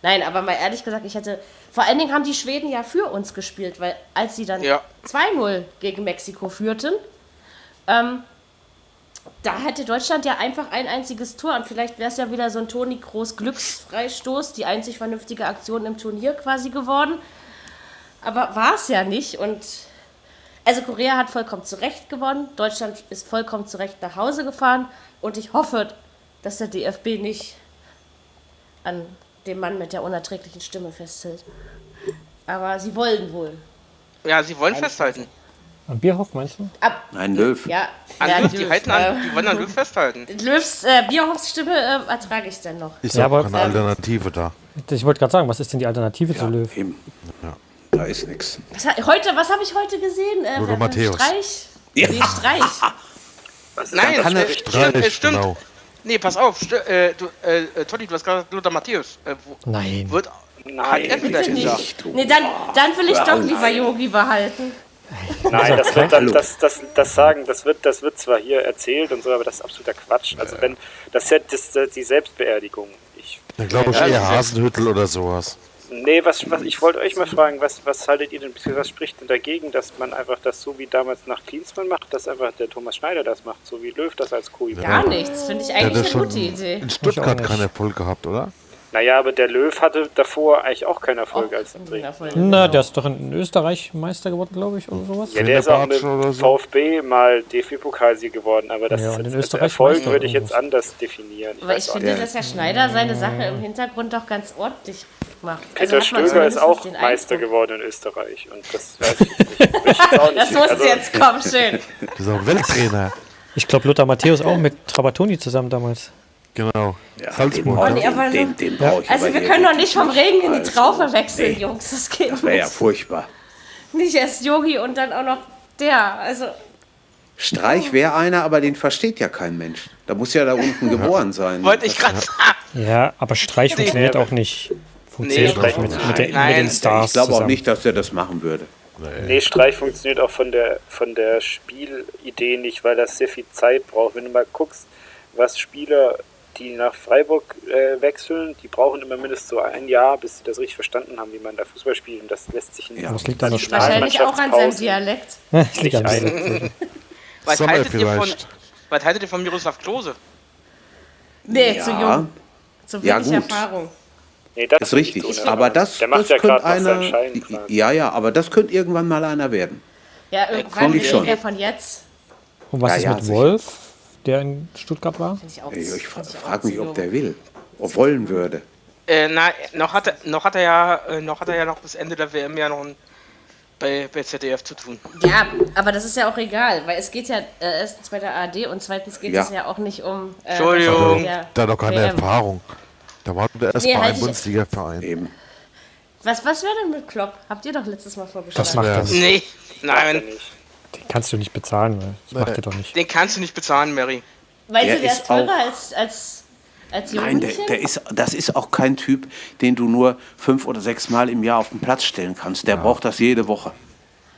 Nein, aber mal ehrlich gesagt, ich hätte. Vor allen Dingen haben die Schweden ja für uns gespielt, weil als sie dann Ja. 2-0 gegen Mexiko führten, ähm, da hätte Deutschland ja einfach ein einziges Tor und vielleicht wäre es ja wieder so ein Toni Kroos Glücksfreistoß, die einzig vernünftige Aktion im Turnier quasi geworden. Aber war es ja nicht und also Korea hat vollkommen zu Recht gewonnen, Deutschland ist vollkommen zu Recht nach Hause gefahren und ich hoffe, dass der DFB nicht an dem Mann mit der unerträglichen Stimme festhält. Aber sie wollen wohl. Ja, sie wollen festhalten. Am Bierhoff meinst du? Ab, Ein Löw. ja, An ja, Löw, die, Löw, halten an, äh, die wollen an Löw festhalten. Löws äh, Bierhoffs Stimme äh, ertrage ich dann noch. Ist Ja, ja, aber- keine Alternative da. Ich wollte gerade sagen, was ist denn die Alternative zu Löw? Eben. Da ist nichts. Was, heute, was habe ich heute gesehen? Äh, äh, Matthäus. Streich? Ja. Nee, Streich. Nein, kann er- stimmt, Streich, stimmt. genau. Nee, pass auf. Äh, du, äh, äh, Totti, du hast gerade Lothar Matthäus. Äh, wo, Nein. wird, hat Nein, er vielleicht Bitte gesagt. nicht. Nee, dann, dann will ich doch lieber Yogi behalten. Nein, das wird das, das, das sagen, das wird, das wird zwar hier erzählt und so, aber das ist absoluter Quatsch. Also wenn, das ist ja das, das, die Selbstbeerdigung. Ich, Dann glaube ich eher Hasenhüttel oder sowas. nee, was, was, ich wollte euch mal fragen, was, was haltet ihr denn, was spricht denn dagegen, dass man einfach das so wie damals nach Klinsmann macht, dass einfach der Thomas Schneider das macht, so wie Löw das als Co. Gar nichts. Finde ich eigentlich ja eine gute Idee. in Stuttgart keinen Erfolg gehabt, oder? Naja, aber der Löw hatte davor eigentlich auch keinen Erfolg als Ja, Trainer. voll. Na, der ist doch in Österreich Meister geworden, glaube ich, oder sowas. Ja, der ist auch mit so. VfB mal DFB-Pokalsieg geworden, aber das Ja, ist jetzt, als Österreich Erfolg Meister würde ich jetzt anders definieren. Ich Aber ich finde, dass Herr Schneider seine Sache im Hintergrund doch ganz ordentlich macht. Peter hat man Stöger ist auch Meister geworden in Österreich und das weiß ich nicht. Will ich jetzt auch [LAUGHS] nicht. Das muss Also, jetzt kommen, schön. Das ist auch Welttrainer. Ich glaube, Lothar Matthäus auch mit Trabatoni zusammen damals. Genau. Ja, den, Salzburg. Oh, nee, aber den, den, den brauche ich Also wir können doch nicht vom Regen in die Traufe wechseln, nee. Jungs. Das geht Das wäre ja nicht. furchtbar. Nicht erst Yogi und dann auch noch der. Also Streich wäre einer, aber den versteht ja kein Mensch. Da muss ja da unten [LAUGHS] geboren sein. Wollte ich gerade sagen. Ja, aber Streich funktioniert auch nicht. Funktioniert Nee, auch mit, mit, den, nein, mit den ich Stars Ich glaube auch nicht, dass er das machen würde. Nee, Streich funktioniert auch von der, von der Spielidee nicht, weil das sehr viel Zeit braucht. Wenn du mal guckst, was Spieler, die nach Freiburg äh, wechseln, die brauchen immer mindestens so ein Jahr, bis sie das richtig verstanden haben, wie man da Fußball spielt. Und das lässt sich in Ja. Das liegt an der wahrscheinlich auch an seinem. Dialekt. Das [LAUGHS] liegt an Nicht der [LAUGHS] Was haltet, ihr von, was haltet ihr von Miroslav Klose? Nee, Ja. zu jung. Zu Ja, wenig gut. Erfahrung. Nee, das Das ist richtig. nicht ohne. Aber das, Der macht das ja könnte einer. Ja, ja, aber das könnte irgendwann mal einer werden. Ja, irgendwann Fand ich schon. von jetzt. Und was Ja, ist ja, mit sicher. Wolf, der in Stuttgart war? Ich auch, Ich, ich frage mich, ob der will. Ob wollen würde. Äh, na, noch hat er, noch hat er ja, äh, noch hat er ja noch bis Ende der WM ja noch ein, bei, bei ZDF zu tun. Ja, aber das ist ja auch egal, weil es geht ja äh, erstens bei der ARD und zweitens geht Ja. es ja auch nicht um. Äh, Entschuldigung. ja, Da hat doch keine WM. Erfahrung. Da war der erst Nee, bei halt einem ich- Bundesliga-Verein. Eben. Was, was wäre denn mit Klopp? Habt ihr doch letztes Mal vorgeschlagen. Das macht er. Nee, Macht er nein, nicht. Den kannst du nicht bezahlen, weil das macht er doch nicht. den kannst du nicht bezahlen, Mary. Meinst Der du, der ist ist teurer als, als, als Nein, der, der ist, das ist auch kein Typ, den du nur fünf oder sechs Mal im Jahr auf den Platz stellen kannst. Der braucht das jede Woche.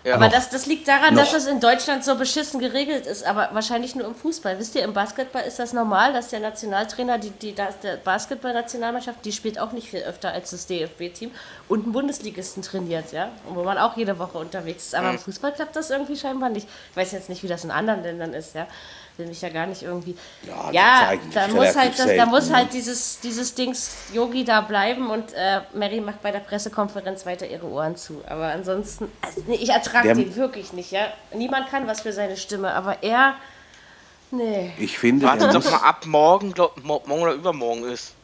Aber das, das liegt daran, Noch. dass das in Deutschland so beschissen geregelt ist, aber wahrscheinlich nur im Fußball. Wisst ihr, im Basketball ist das normal, dass der Nationaltrainer, die, die, der Basketball-Nationalmannschaft, die spielt auch nicht viel öfter als das DFB-Team und einen Bundesligisten trainiert, ja, wo man auch jede Woche unterwegs ist. Aber im Fußball klappt das irgendwie scheinbar nicht. Ich weiß jetzt nicht, wie das in anderen Ländern ist, ja. Will mich ja gar nicht irgendwie. Ja, Ja, da muss halt, das, da muss ne? halt dieses, dieses Dings Yogi da bleiben und äh, Mary macht bei der Pressekonferenz weiter ihre Ohren zu. Aber ansonsten, also, nee, ich ertrage den wirklich nicht, ja. Niemand kann was für seine Stimme, aber er, nee. Ich finde, Warte doch mal ab morgen, glaub, mo- morgen oder übermorgen ist.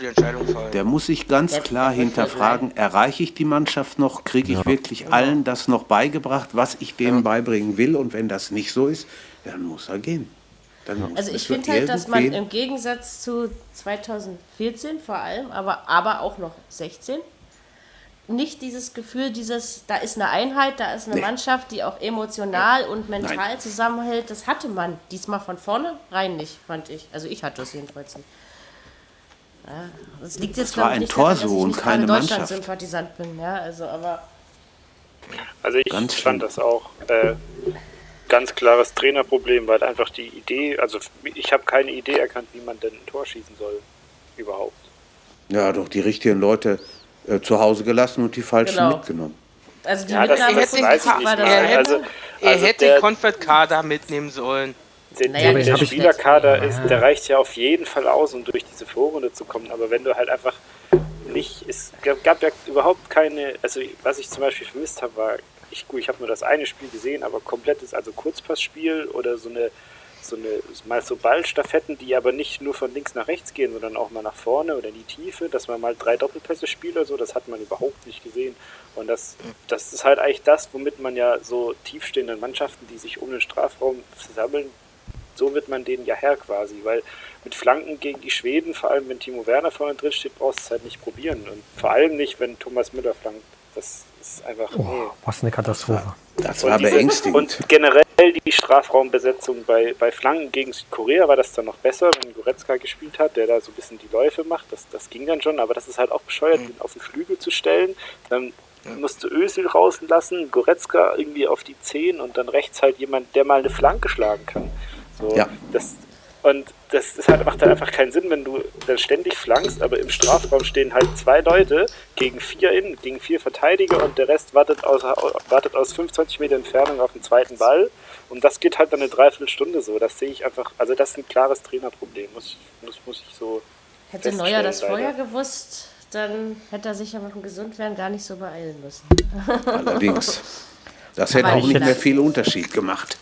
Die Entscheidung fallen. der muss sich ganz klar hinterfragen, erreiche ich die Mannschaft noch, kriege ich wirklich allen das noch beigebracht, was ich denen beibringen will. Und wenn das nicht so ist, dann muss er gehen. Dann muss Also ich finde halt, dass man im Gegensatz zu 2014 vor allem, aber, aber auch noch 16, nicht dieses Gefühl, dieses, da ist eine Einheit, da ist eine Nee. Mannschaft, die auch emotional und mental Nein. zusammenhält, das hatte man diesmal von vorne rein nicht, fand ich. Also ich hatte es jedenfalls nicht. Ja, das liegt jetzt war glaub ich, ein nicht daran, dass Torso ich und keine Mannschaft. Deutschland-Sympathisant bin, ja, also aber Also ich Ganz fand schlimm. das auch äh, ganz klares Trainerproblem, weil einfach die Idee, also ich habe keine Idee erkannt, wie man denn ein Tor schießen soll. Überhaupt. Ja, doch die richtigen Leute äh, zu Hause gelassen und die falschen Genau. mitgenommen. also die Ja, das, Mitnahme das weiß ich nicht war das mehr. hätte- Also, er also hätte der, den Confed-Kader mitnehmen sollen. Der, Naja, der, der Spielerkader ist, der reicht ja auf jeden Fall aus, um durch diese Vorrunde zu kommen. Aber wenn du halt einfach nicht, es gab, gab ja überhaupt keine, also was ich zum Beispiel vermisst habe, war, ich, gut, ich habe nur das eine Spiel gesehen, aber komplettes, also Kurzpassspiel oder so eine, so eine, mal so Ballstaffetten, die aber nicht nur von links nach rechts gehen, sondern auch mal nach vorne oder in die Tiefe, dass man mal drei Doppelpässe spielt oder so, das hat man überhaupt nicht gesehen. Und das, das ist halt eigentlich das, womit man ja so tiefstehenden Mannschaften, die sich um den Strafraum sammeln, so wird man denen ja Herr quasi, weil mit Flanken gegen die Schweden, vor allem wenn Timo Werner vorne drin steht, brauchst du es halt nicht probieren. Und vor allem nicht, wenn Thomas Müller flankt. Das ist einfach. nee. Oh, was eine Katastrophe. Das Und war beängstigend. Und generell die Strafraumbesetzung bei, bei Flanken gegen Südkorea war das dann noch besser, wenn Goretzka gespielt hat, der da so ein bisschen die Läufe macht. Das, das ging dann schon, aber das ist halt auch bescheuert, Mhm. ihn auf den Flügel zu stellen. Dann musst du Özil rausen lassen, Goretzka irgendwie auf die 10 und dann rechts halt jemand, der mal eine Flanke schlagen kann. So, Ja. das, und das ist halt, macht halt einfach keinen Sinn, wenn du dann ständig flankst, aber im Strafraum stehen halt zwei Leute gegen vier Innen, gegen vier Verteidiger und der Rest wartet aus, wartet aus 25 Meter Entfernung auf den zweiten Ball. Und das geht halt dann eine Dreiviertelstunde so. Das sehe ich einfach, also das ist ein klares Trainerproblem, muss, muss, muss ich so. Hätte Neuer das feststellen, vorher leider. gewusst, dann hätte er sich ja mit dem Gesundwerden gar nicht so beeilen müssen. Allerdings. [LAUGHS] Das hätte auch ich nicht mehr viel Unterschied gemacht.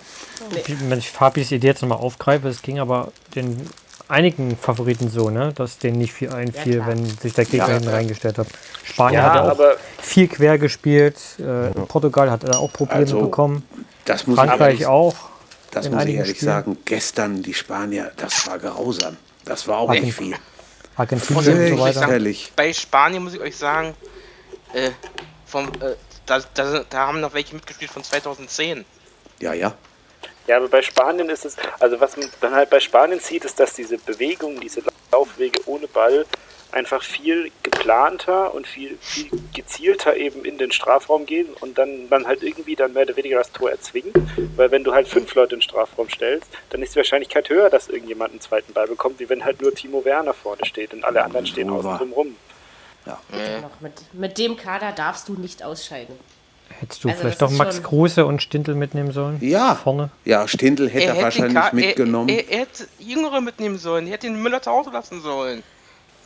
Wenn ich Fabis Idee jetzt nochmal aufgreife, es ging aber den einigen Favoriten so, ne, dass denen nicht viel einfiel, klar. wenn sich der Gegner Ja. hinten reingestellt hat. Spanien Ja, hat ja auch aber- viel quer gespielt, äh, Portugal hat da auch Probleme Also, bekommen, Das muss ich Frankreich ehrlich, auch. das muss ich ehrlich Spielen. sagen. Gestern die Spanier, das war grausam. Das war auch Argen- nicht viel. Argentinien und so weiter. herrlich. Bei Spanien muss ich euch sagen, äh, vom, äh, da, da, da haben noch welche mitgespielt von 2010. Ja, ja. Ja, aber bei Spanien ist es, also was man dann halt bei Spanien sieht, ist, dass diese Bewegungen, diese Laufwege ohne Ball einfach viel geplanter und viel, viel gezielter eben in den Strafraum gehen und dann man halt irgendwie dann mehr oder weniger das Tor erzwingen. Weil wenn du halt fünf Leute in den Strafraum stellst, dann ist die Wahrscheinlichkeit höher, dass irgendjemand einen zweiten Ball bekommt, wie wenn halt nur Timo Werner vorne steht und alle anderen stehen außen drum rum. Noch mit, mit dem Kader darfst du nicht ausscheiden. Hättest du Also vielleicht doch Max Kruse und Stindl mitnehmen sollen? Ja. Vorne. Ja, Stindl hätte er, hätte wahrscheinlich mitgenommen. Er, er, er hätte Jüngere mitnehmen sollen, er hätte den Müller zu Hause lassen sollen.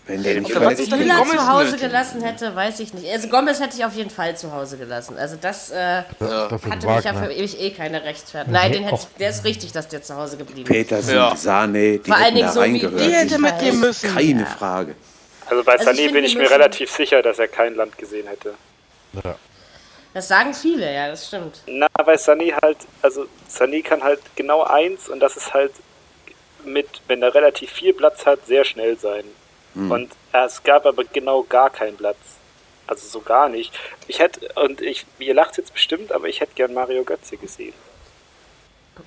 Wenn der nicht was denn ist. Müller zu Hause nötig? gelassen hätte, weiß ich nicht. Also Gomez hätte ich auf jeden Fall zu Hause gelassen. Also das äh, Dafür hatte mich ja für ewig eh keine Rechtfertigung. Nein, den hätte ich, der ist richtig, dass der zu Hause geblieben ist. Petersen, Ja. Sahne, die Vor allen hätten Dingen da so wie reingehört. die hätte mitgehen müssen. Keine Frage. Also bei Also Sané bin ich mir relativ sicher, dass er kein Land gesehen hätte. Das sagen viele, ja, das stimmt. Na, weil Sané halt, also Sané kann halt genau eins und das ist halt mit, wenn er relativ viel Platz hat, sehr schnell sein. Und es gab aber genau gar keinen Platz. Also so gar nicht. Ich hätte, und ich, ihr lacht jetzt bestimmt, aber ich hätte gern Mario Götze gesehen.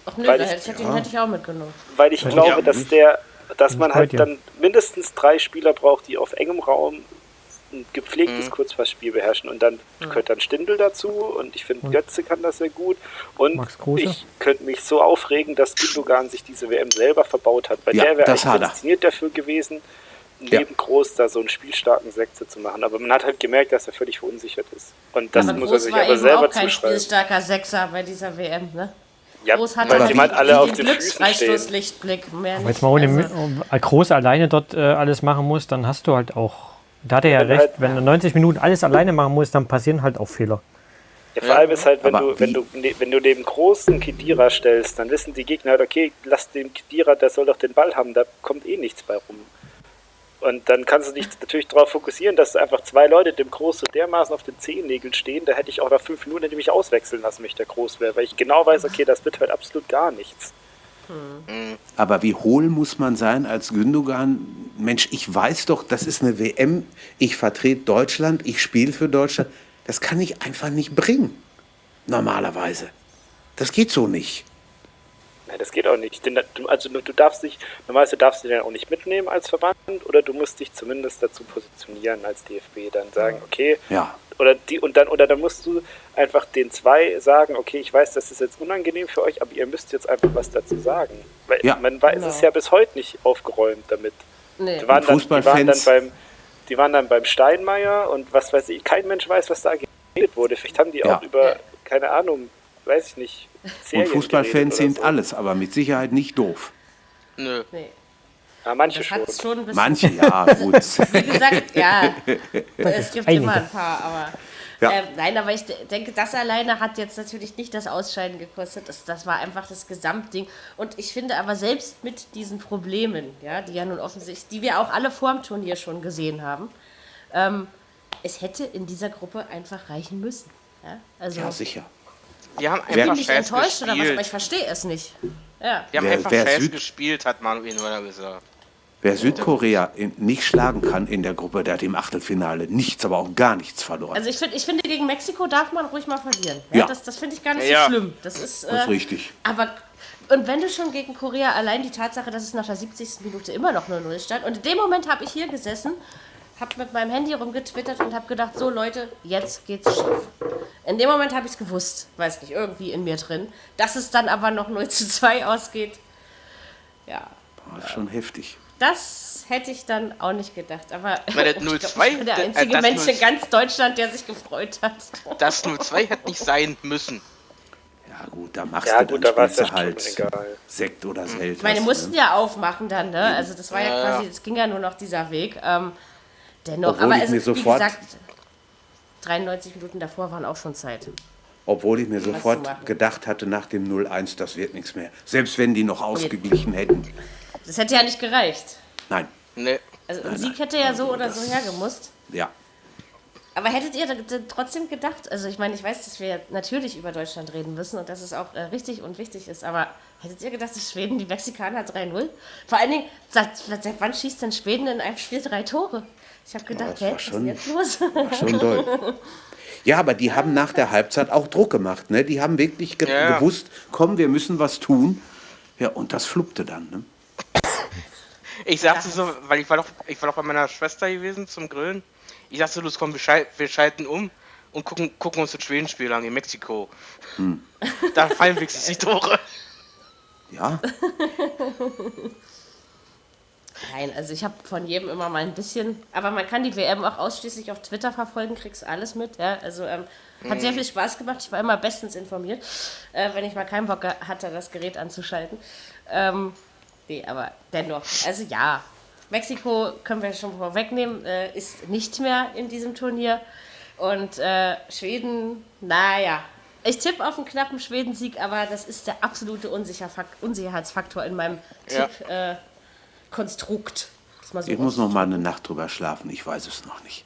Ach nö, Weil ich- hätte, den hätte ich auch mitgenommen. Weil ich glaube, dass der, dass man halt dann mindestens drei Spieler braucht, die auf engem Raum ein gepflegtes Kurzpassspiel beherrschen. Und dann gehört dann Stindl dazu. Und ich finde Götze kann das sehr gut. Und Max Kruse? ich könnte mich so aufregen, dass Gündogan sich diese WM selber verbaut hat, weil Ja, der wäre eigentlich er. prädestiniert dafür gewesen, neben Groß da so einen spielstarken Sechse zu machen, aber man hat halt gemerkt, dass er völlig verunsichert ist. Und das Aber muss er Groß sich war aber eben selber auch kein zuschreiben. spielstarker Sechser bei dieser WM, ne? Ja, Groß hatte weil halt die halt wie- alle wie auf den den stehen. Glücksfreistoßlichtblick. Mehr Aber jetzt mal ohne Also, also, Groß alleine dort äh, alles machen muss, dann hast du halt auch. Da hat er ja Wenn recht, halt- wenn du 90 Minuten alles alleine machen musst, dann passieren halt auch Fehler. Ja, vor allem ist halt, wenn Aber du, wenn du, ne- wenn du neben großen Kedira stellst, dann wissen die Gegner halt, okay, lass den Kedira, der soll doch den Ball haben, da kommt eh nichts bei rum. Und dann kannst du dich natürlich darauf fokussieren, dass einfach zwei Leute dem Groß so dermaßen auf den Zehennägeln stehen, da hätte ich auch nach fünf Minuten hätte ich mich auswechseln lassen, wenn ich der Groß wäre, weil ich genau weiß, okay, das wird halt absolut gar nichts. Aber wie hohl muss man sein als Gündogan? Mensch, ich weiß doch, das ist eine WM. Ich vertrete Deutschland, ich spiele für Deutschland. Das kann ich einfach nicht bringen. Normalerweise. Das geht so nicht. Nein, das geht auch nicht. Also du darfst dich, normalerweise darfst du den auch nicht mitnehmen als Verband oder du musst dich zumindest dazu positionieren als DFB, dann sagen, okay, Ja. oder die und dann oder dann musst du einfach den zwei sagen, okay, ich weiß, das ist jetzt unangenehm für euch, aber ihr müsst jetzt einfach was dazu sagen. Weil Ja. man weiß, Genau. es ist ja bis heute nicht aufgeräumt damit. nee. Die waren, dann, die waren dann Fußballfans- beim die waren dann beim Steinmeier und was weiß ich, kein Mensch weiß, was da geredet wurde. Vielleicht haben die Ja. auch über, keine Ahnung, weiß ich nicht, Und Fußballfans sind so. alles, aber mit Sicherheit nicht doof. Nö. nee. Ja, manche schon. schon. Manche, ja, gut. [LAUGHS] Wie gesagt, ja, es gibt einige. immer ein paar, aber. Ja. Ähm, nein, aber ich de- denke, das alleine hat jetzt natürlich nicht das Ausscheiden gekostet. Das, das war einfach das Gesamtding. Und ich finde aber selbst mit diesen Problemen, ja, die ja nun offensichtlich, die wir auch alle vor dem Turnier schon gesehen haben, ähm, es hätte in dieser Gruppe einfach reichen müssen. Ja, also Ja, sicher. Die haben ich bin einfach nicht scheiß enttäuscht oder was, aber ich gespielt. verstehe es nicht. Ja. Die haben Wer- einfach wer scheiß Süd- gespielt, hat Manuel Neuer gesagt. Wer Südkorea in, nicht schlagen kann in der Gruppe, der hat im Achtelfinale nichts, aber auch gar nichts verloren. Also ich, find, ich finde, gegen Mexiko darf man ruhig mal verlieren. Ja, Ja. Das, das finde ich gar nicht Ja. so schlimm. Das ist, das ist äh, richtig. Aber und wenn du schon gegen Korea allein die Tatsache, dass es nach der 70. Minute immer noch 0-0 stand und in dem Moment habe ich hier gesessen, habe mit meinem Handy rumgetwittert und habe gedacht, so Leute, jetzt geht's schief. In dem Moment habe ich es gewusst, weiß nicht, irgendwie in mir drin, dass es dann aber noch 0 zu 2 [LAUGHS] ausgeht. Ja, Das ist schon heftig. das hätte ich dann auch nicht gedacht. Aber Weil das [LAUGHS] ich glaub, 0-2 ich bin der äh, einzige das Mensch 0 in ganz Deutschland, der sich gefreut hat. [LAUGHS] Das 0-2 hätte nicht sein müssen. Ja gut, da machst Ja, du gut, dann da du halt egal. Sekt oder Selters. Ich meine, mussten ne? ja aufmachen dann, ne? Also das war ja, Ja, quasi, es ging ja nur noch dieser Weg. Ähm, dennoch, Obwohl aber ich es, mir wie sofort- gesagt, 93 Minuten davor waren auch schon Zeit. Obwohl ich mir sofort gedacht hatte, nach dem 0-1, das wird nichts mehr. Selbst wenn die noch ausgeglichen hätten. Das hätte ja nicht gereicht. Nein, Nee. Also ein Sieg hätte ja so oder so hergemusst. ja. Aber hättet ihr trotzdem gedacht, also ich meine, ich weiß, dass wir natürlich über Deutschland reden müssen und dass es auch äh, richtig und wichtig ist, aber hättet ihr gedacht, dass Schweden die Mexikaner 3-0? Vor allen Dingen, seit, seit wann schießt denn Schweden in einem Spiel drei Tore? Ich habe gedacht, das hä, war was ist schon- jetzt los? Schon doll. Ja, aber die haben nach der Halbzeit auch Druck gemacht. Ne? Die haben wirklich ge Ja. gewusst, komm, wir müssen was tun. Ja, und das fluppte dann. Ne? Ich sagte so, weil ich war doch, ich war doch bei meiner Schwester gewesen zum Grillen. Ich sagte so, los komm, wir, schal wir schalten um und gucken, gucken uns das Schwedenspiel an in Mexiko. Da fallen wenigstens die Tore. Ja, [LAUGHS] Nein, also ich habe von jedem immer mal ein bisschen, aber man kann die WM auch ausschließlich auf Twitter verfolgen, kriegst alles mit. Ja? Also ähm, hat sehr viel Spaß gemacht, ich war immer bestens informiert, äh, wenn ich mal keinen Bock hatte, das Gerät anzuschalten. Ähm, nee, aber dennoch, also ja, Mexiko können wir schon vorwegnehmen, äh, ist nicht mehr in diesem Turnier. Und äh, Schweden, naja, ich tippe auf einen knappen Schwedensieg, aber das ist der absolute Unsicherheitsfaktor in meinem Ja. Tipp-Konstrukt. Mal so Ich muss noch mal eine Nacht drüber schlafen, ich weiß es noch nicht.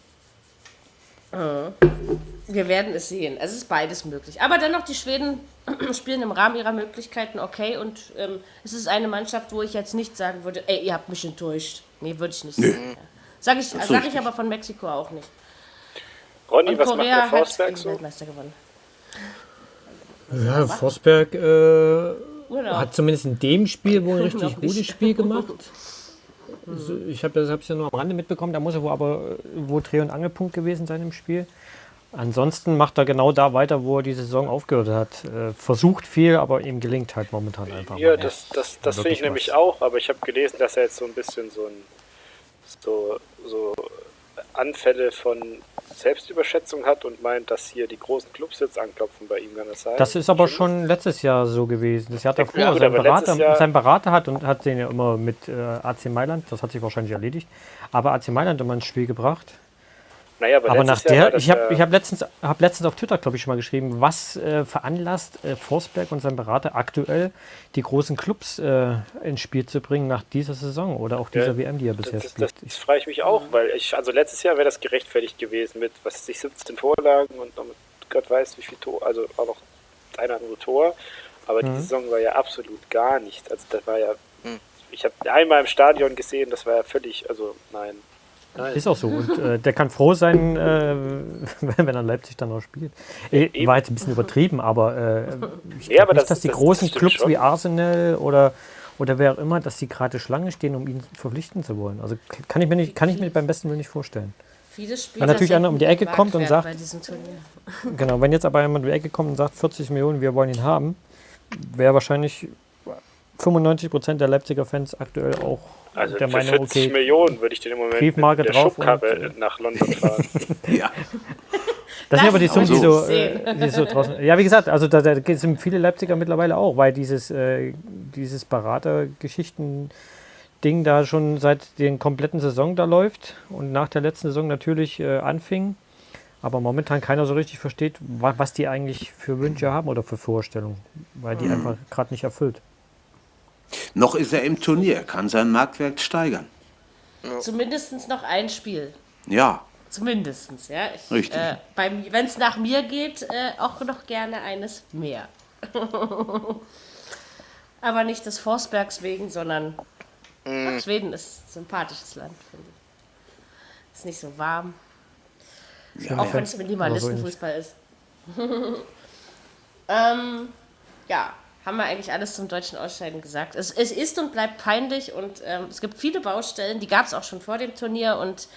Wir werden es sehen. Es ist beides möglich. Aber dennoch, die Schweden [CLEARS THROAT] spielen im Rahmen ihrer Möglichkeiten okay. Und ähm, es ist eine Mannschaft, wo ich jetzt nicht sagen würde, ey, ihr habt mich enttäuscht. Nee, würde ich nicht sagen. Sage ich, sag ich aber von Mexiko auch nicht. Ronny, Und was macht Korea der hat Forsberg den so? Weltmeister gewonnen. Ja, Forsberg äh, hat zumindest in dem Spiel wohl ein [LAUGHS] richtig gutes Spiel gemacht. [LAUGHS] Also, ich habe das hab's ja nur am Rande mitbekommen, da muss er wohl aber wohl Dreh- und Angelpunkt gewesen sein im Spiel. Ansonsten macht er genau da weiter, wo er die Saison aufgehört hat. Äh, versucht viel, aber ihm gelingt halt momentan einfach. Ja, mal das, nicht. das, das finde ich nämlich was. auch, aber ich habe gelesen, dass er jetzt so ein bisschen so ein so, so Anfälle von Selbstüberschätzung hat und meint, dass hier die großen Clubs jetzt anklopfen bei ihm, kann das sein? Das ist aber schon letztes Jahr so gewesen. Das Jahr davor. Ja, gut, sein, Berater, sein Berater hat und hat den ja immer mit äh, AC Mailand, das hat sich wahrscheinlich erledigt, aber AC Mailand immer ins Spiel gebracht. Naja, aber, Aber nach Jahr der, das ich habe ich hab letztens, hab letztens auf Twitter, glaube ich, schon mal geschrieben, was äh, veranlasst äh, Forsberg und sein Berater aktuell, die großen Clubs äh, ins Spiel zu bringen nach dieser Saison oder auch dieser Ja, WM, die er bisher Das, das, spielt. das frage ich mich auch, weil ich, also letztes Jahr wäre das gerechtfertigt gewesen mit, was weiß ich, 17 Vorlagen und noch mit Gott weiß wie viel Tor, also auch noch das eine oder andere Tor. Aber Mhm. die Saison war ja absolut gar nichts. Also das war ja, ich habe einmal im Stadion gesehen, das war ja völlig, also nein. Nein. Ist auch so. Und äh, der kann froh sein, äh, [LAUGHS] wenn er Leipzig dann noch spielt. Äh, war jetzt ein bisschen übertrieben, aber äh, ich Ja, aber nicht, das- dass die das- großen das Clubs schon. wie Arsenal oder, oder wer auch immer, dass die gerade Schlange stehen, um ihn verpflichten zu wollen. Also kann ich mir, nicht, kann ich mir beim besten Willen nicht vorstellen. Viele Spieler Wenn natürlich einer senken [LAUGHS] um die Ecke kommt und sagt-. Genau, wenn jetzt aber jemand um die Ecke kommt und sagt 40 Millionen, wir wollen ihn haben, wäre wahrscheinlich 95 Prozent der Leipziger Fans aktuell auch Also der für Meinung, 40 okay, Millionen würde ich den im Moment Briefmarke mit der drauf Schubkarre und, äh, nach London fahren. [LAUGHS] Ja, Das, sind aber die Das Summen, die so, äh, die so draußen. Ja, wie gesagt, also da, da sind viele Leipziger mittlerweile auch, weil dieses, äh, dieses Beratergeschichten-Ding da schon seit den kompletten Saison da läuft und nach der letzten Saison natürlich äh, anfing. Aber momentan keiner so richtig versteht, wa was die eigentlich für Wünsche haben oder für Vorstellungen, weil die einfach gerade nicht erfüllt. Noch ist er im Turnier, kann seinen Marktwert steigern. Zumindest noch ein Spiel. Ja, Zumindestens, ja. Ich, Richtig. Äh, Wenn es nach mir geht, äh, auch noch gerne eines mehr. [LAUGHS] Aber nicht des Forsbergs wegen, sondern ach, Schweden ist ein sympathisches Land, finde ich. Ist nicht so warm. ja, Auch ja. wenn es Minimalistenfußball ist. [LAUGHS] ähm, ja, haben wir eigentlich alles zum deutschen Ausscheiden gesagt. Es, es ist und bleibt peinlich und ähm, es gibt viele Baustellen, die gab es auch schon vor dem Turnier und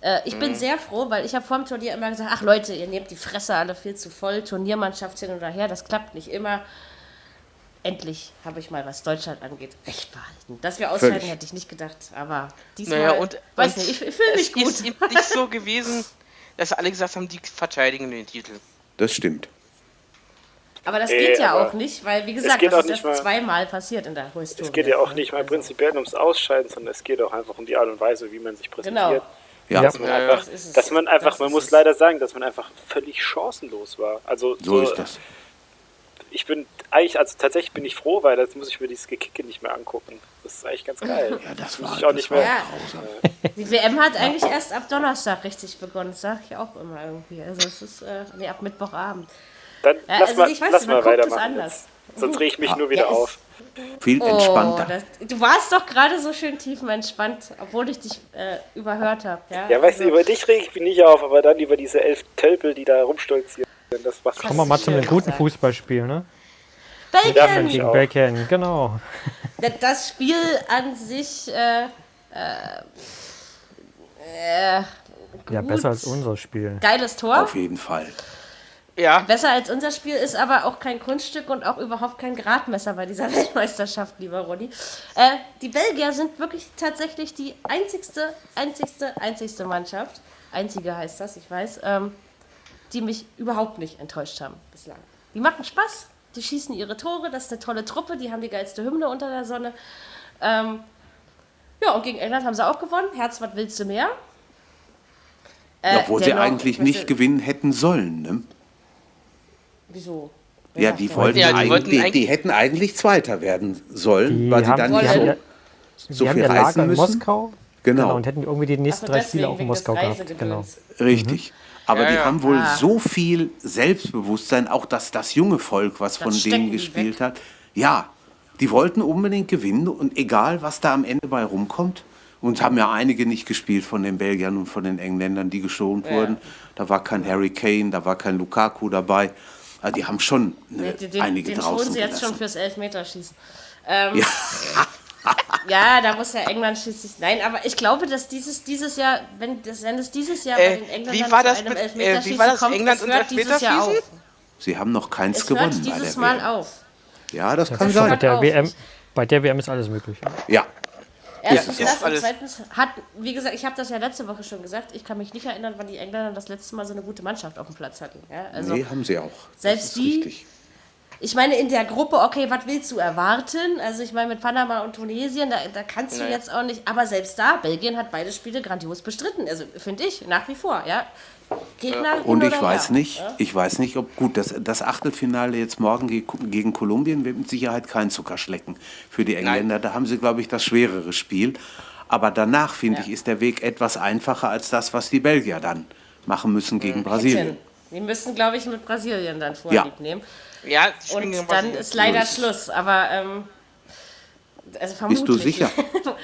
äh, ich bin sehr froh, weil ich habe vor dem Turnier immer gesagt, ach Leute, ihr nehmt die Fresse alle viel zu voll, Turniermannschaft hin oder her, das klappt nicht immer. Endlich habe ich mal, was Deutschland angeht, recht behalten. Dass wir ausscheiden, Völlig. hätte ich nicht gedacht, aber diesmal, Naja, und, weiß und nicht, ich, ich fühle mich es gut. ist eben nicht so gewesen, dass alle gesagt haben, die verteidigen den Titel. das stimmt. Aber das Nee, geht ja aber auch nicht, weil, wie gesagt, das ist nicht erst mal- zweimal passiert in der Historie. Es geht ja auch nicht mal Also, prinzipiell ums Ausscheiden, sondern es geht auch einfach um die Art und Weise, wie man sich präsentiert. Genau. Ja, Dass man, Ja, ja. einfach, Das dass man einfach, Das man muss es. leider sagen, dass man einfach völlig chancenlos war. Also so ist das. Ich bin eigentlich, also tatsächlich bin ich froh, weil jetzt muss ich mir dieses Gekicke nicht mehr angucken. Das ist eigentlich ganz geil. Ja, das muss war, ich auch das nicht war mehr. Ja. grausam. Die WM hat eigentlich erst ab Donnerstag richtig begonnen. Das sage ich auch immer irgendwie. Also es ist, äh, nee, ab Mittwochabend. Dann Ja, lass also mal, ich weiß lass nicht, man mal weitermachen. anders. Jetzt. Sonst reg ich mich nur wieder Ja, auf. Viel Oh, entspannter. das, du warst doch gerade so schön tiefenentspannt, obwohl ich dich äh, überhört habe. Ja, Ja, weißt du, Also, über dich reg ich mich nicht auf, aber dann über diese elf Tölpel, die da rumstolzieren. Das macht Kommen wir mal zu einem guten. Fußballspiel, ne? Ja, Belgien! Ich Gegen. Belgien, genau. Das Spiel an sich äh, äh, äh, Ja, besser als unser Spiel. Geiles Tor. Auf jeden Fall. Ja, Besser als unser Spiel ist aber auch kein Kunststück und auch überhaupt kein Gradmesser bei dieser [LAUGHS] Weltmeisterschaft, lieber Ronny. Äh, die Belgier sind wirklich tatsächlich die einzigste, einzigste, einzigste Mannschaft, einzige heißt das, ich weiß, ähm, die mich überhaupt nicht enttäuscht haben bislang. Die machen Spaß, die schießen ihre Tore, das ist eine tolle Truppe, die haben die geilste Hymne unter der Sonne. Ähm, Ja, und gegen England haben sie auch gewonnen. Herz, was willst du mehr? Äh, Obwohl sie eigentlich ich nicht gewinnen hätten sollen. Ne? Wieso? Ja, sagt die denn? wollten, Ja, die eigentlich, wollten die, die eigentlich- hätten eigentlich Zweiter werden sollen, Die weil sie dann nicht so, ja, so viel Lager reißen in müssen. Moskau. Genau, Und hätten irgendwie die nächsten so, drei Spiele auch in Moskau gehabt. Genau. richtig. Aber Ja, die ja. haben wohl Ah. so viel Selbstbewusstsein, auch dass das junge Volk, was von stecken denen gespielt weg. hat, ja, die wollten unbedingt gewinnen und egal, was da am Ende bei rumkommt. Und haben ja einige nicht gespielt von den Belgiern und von den Engländern, die geschont wurden. Da war kein Harry Kane, da war kein Lukaku dabei. Also die haben schon ne, Den, den, einige den draußen schonen sie jetzt gelassen. schon fürs Elfmeterschießen. [LAUGHS] Ähm, ja. da muss ja England schließlich. Nein, aber ich glaube, dass dieses, dieses Jahr, wenn, das, wenn es dieses Jahr Äh, bei den Engländern wie war das zu einem mit- äh, Elfmeterschießen wie war das kommt, England und hört dieses Jahr auf. Sie haben noch keins Es gewonnen hört bei dieses der Mal WM. auf. Ja, das kann hört sein. Bei der. WM, bei der WM ist alles möglich. Ja, Erstens Ja, das und zweitens hat, wie gesagt, ich habe das ja letzte Woche schon gesagt, ich kann mich nicht erinnern, wann die Engländer das letzte Mal so eine gute Mannschaft auf dem Platz hatten. Ja, also, nee, haben sie auch. selbst das ist die- richtig. Ich meine, in der Gruppe, okay, was willst du erwarten? Also ich meine, mit Panama und Tunesien, da, da kannst du Naja. jetzt auch nicht, aber selbst da, Belgien hat beide Spiele grandios bestritten. Also finde ich, nach wie vor, ja. Und ich weiß nicht, Ja? ich weiß nicht, ob gut, das, das Achtelfinale jetzt morgen ge- gegen Kolumbien wird mit Sicherheit kein Zuckerschlecken für die Engländer. Da haben sie, glaube ich, das schwerere Spiel. Aber danach, finde ich, ist der Weg etwas einfacher als das, was die Belgier dann machen müssen gegen Brasilien. Hätten. Die müssen, glaube ich, mit Brasilien dann Ja. vorlieb nehmen. Ja, die spielen Und dann Brasilien. ist leider. Schluss. Aber, ähm, also vermutlich. Bist du sicher? [LAUGHS]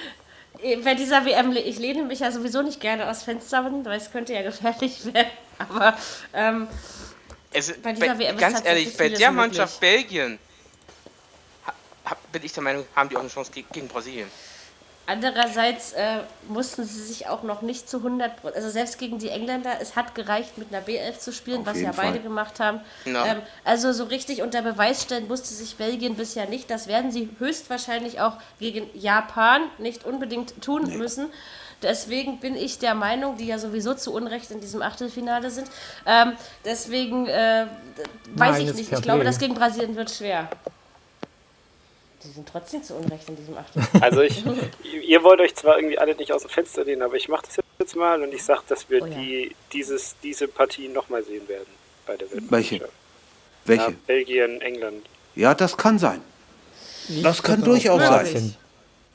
Bei dieser WM, ich lehne mich ja sowieso nicht gerne aus Fenstern, weil es könnte ja gefährlich [LAUGHS] werden. Aber ähm, Es, bei dieser bei, WM ist ganz tatsächlich ehrlich, bei der möglich. Mannschaft Belgien ha, bin ich der Meinung, haben die auch eine Chance gegen, gegen Brasilien. Andererseits äh, mussten sie sich auch noch nicht zu 100 Pro- also selbst gegen die Engländer, es hat gereicht, mit einer B11 zu spielen, Auf was ja jeden beide Fall. gemacht haben. Ja. Ähm, also so richtig unter Beweis stellen musste sich Belgien bisher nicht. Das werden sie höchstwahrscheinlich auch gegen Japan nicht unbedingt tun müssen. Deswegen bin ich der Meinung, die ja sowieso zu Unrecht in diesem Achtelfinale sind. Ähm, deswegen äh, weiß Nein, ich nicht. Ich glaube, das gegen Brasilien wird schwer. Die sind trotzdem zu Unrecht in diesem Achtelfinale. [LAUGHS] Also ich, ihr wollt euch zwar irgendwie alle nicht aus dem Fenster lehnen, aber ich mache das jetzt mal und ich sage, dass wir Oh ja. die, dieses, diese Partie nochmal sehen werden bei der Welche? Weltmeisterschaft. Ja, Welche? Belgien, England. Ja, das kann sein. Das kann durchaus sein.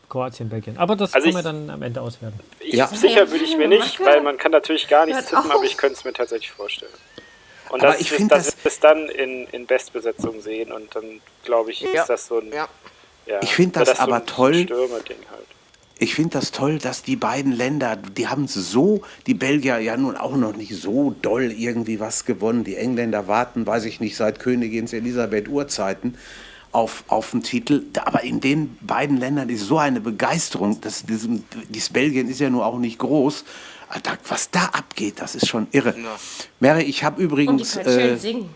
Kroatien, Belgien. Aber das Also können wir dann am Ende auswerten. Ich, Ja. Sicher würde ich mir nicht, weil man kann natürlich gar nichts tippen, aber ich könnte es mir tatsächlich vorstellen. Und Aber das ich ist, dass das- wir es dann in, in Bestbesetzung sehen und dann glaube ich, Ja. ist das so ein. Ja. Ja, Ich find wäre das so aber ein toll. Halt. Ich finde das toll, dass die beiden Länder, die haben so, die Belgier ja nun auch noch nicht so doll irgendwie was gewonnen. Die Engländer warten, weiß ich nicht, seit Königin Elisabeth Urzeiten auf, auf den Titel. Aber in den beiden Ländern ist so eine Begeisterung. Das, diesem, dieses Belgien ist ja nur auch nicht groß. Da, was da abgeht, das ist schon irre. Ja. Mary, ich habe Und die übrigens. schön äh, singen.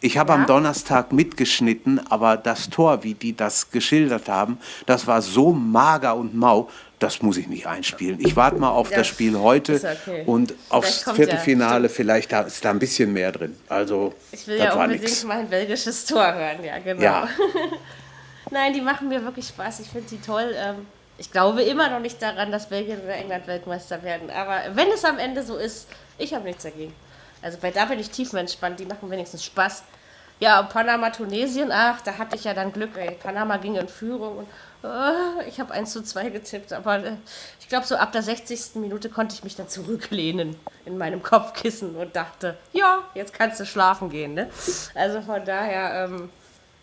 Ich habe Ja? am Donnerstag mitgeschnitten, aber das Tor, wie die das geschildert haben, das war so mager und mau, das muss ich nicht einspielen. Ich warte mal auf Ja, das Spiel heute okay. und aufs Viertelfinale, ja, vielleicht da ist da ein bisschen mehr drin. Also, Ich will das ja unbedingt nix. mal ein belgisches Tor hören, ja, genau. Ja, [LAUGHS] Nein, die machen mir wirklich Spaß. Ich finde die toll. Ähm, ich glaube immer noch nicht daran, dass Belgien oder England Weltmeister werden. Aber wenn es am Ende so ist, ich habe nichts dagegen. Also bei da bin ich tiefenentspannt. Die machen wenigstens Spaß. Ja, und Panama, Tunesien, ach, da hatte ich ja dann Glück. Ey. Panama ging in Führung und äh, ich habe 1 zu 2 getippt. Aber äh, ich glaube, so ab der 60. Minute konnte ich mich dann zurücklehnen in meinem Kopfkissen und dachte, ja, jetzt kannst du schlafen gehen. Ne? Also von daher, ähm,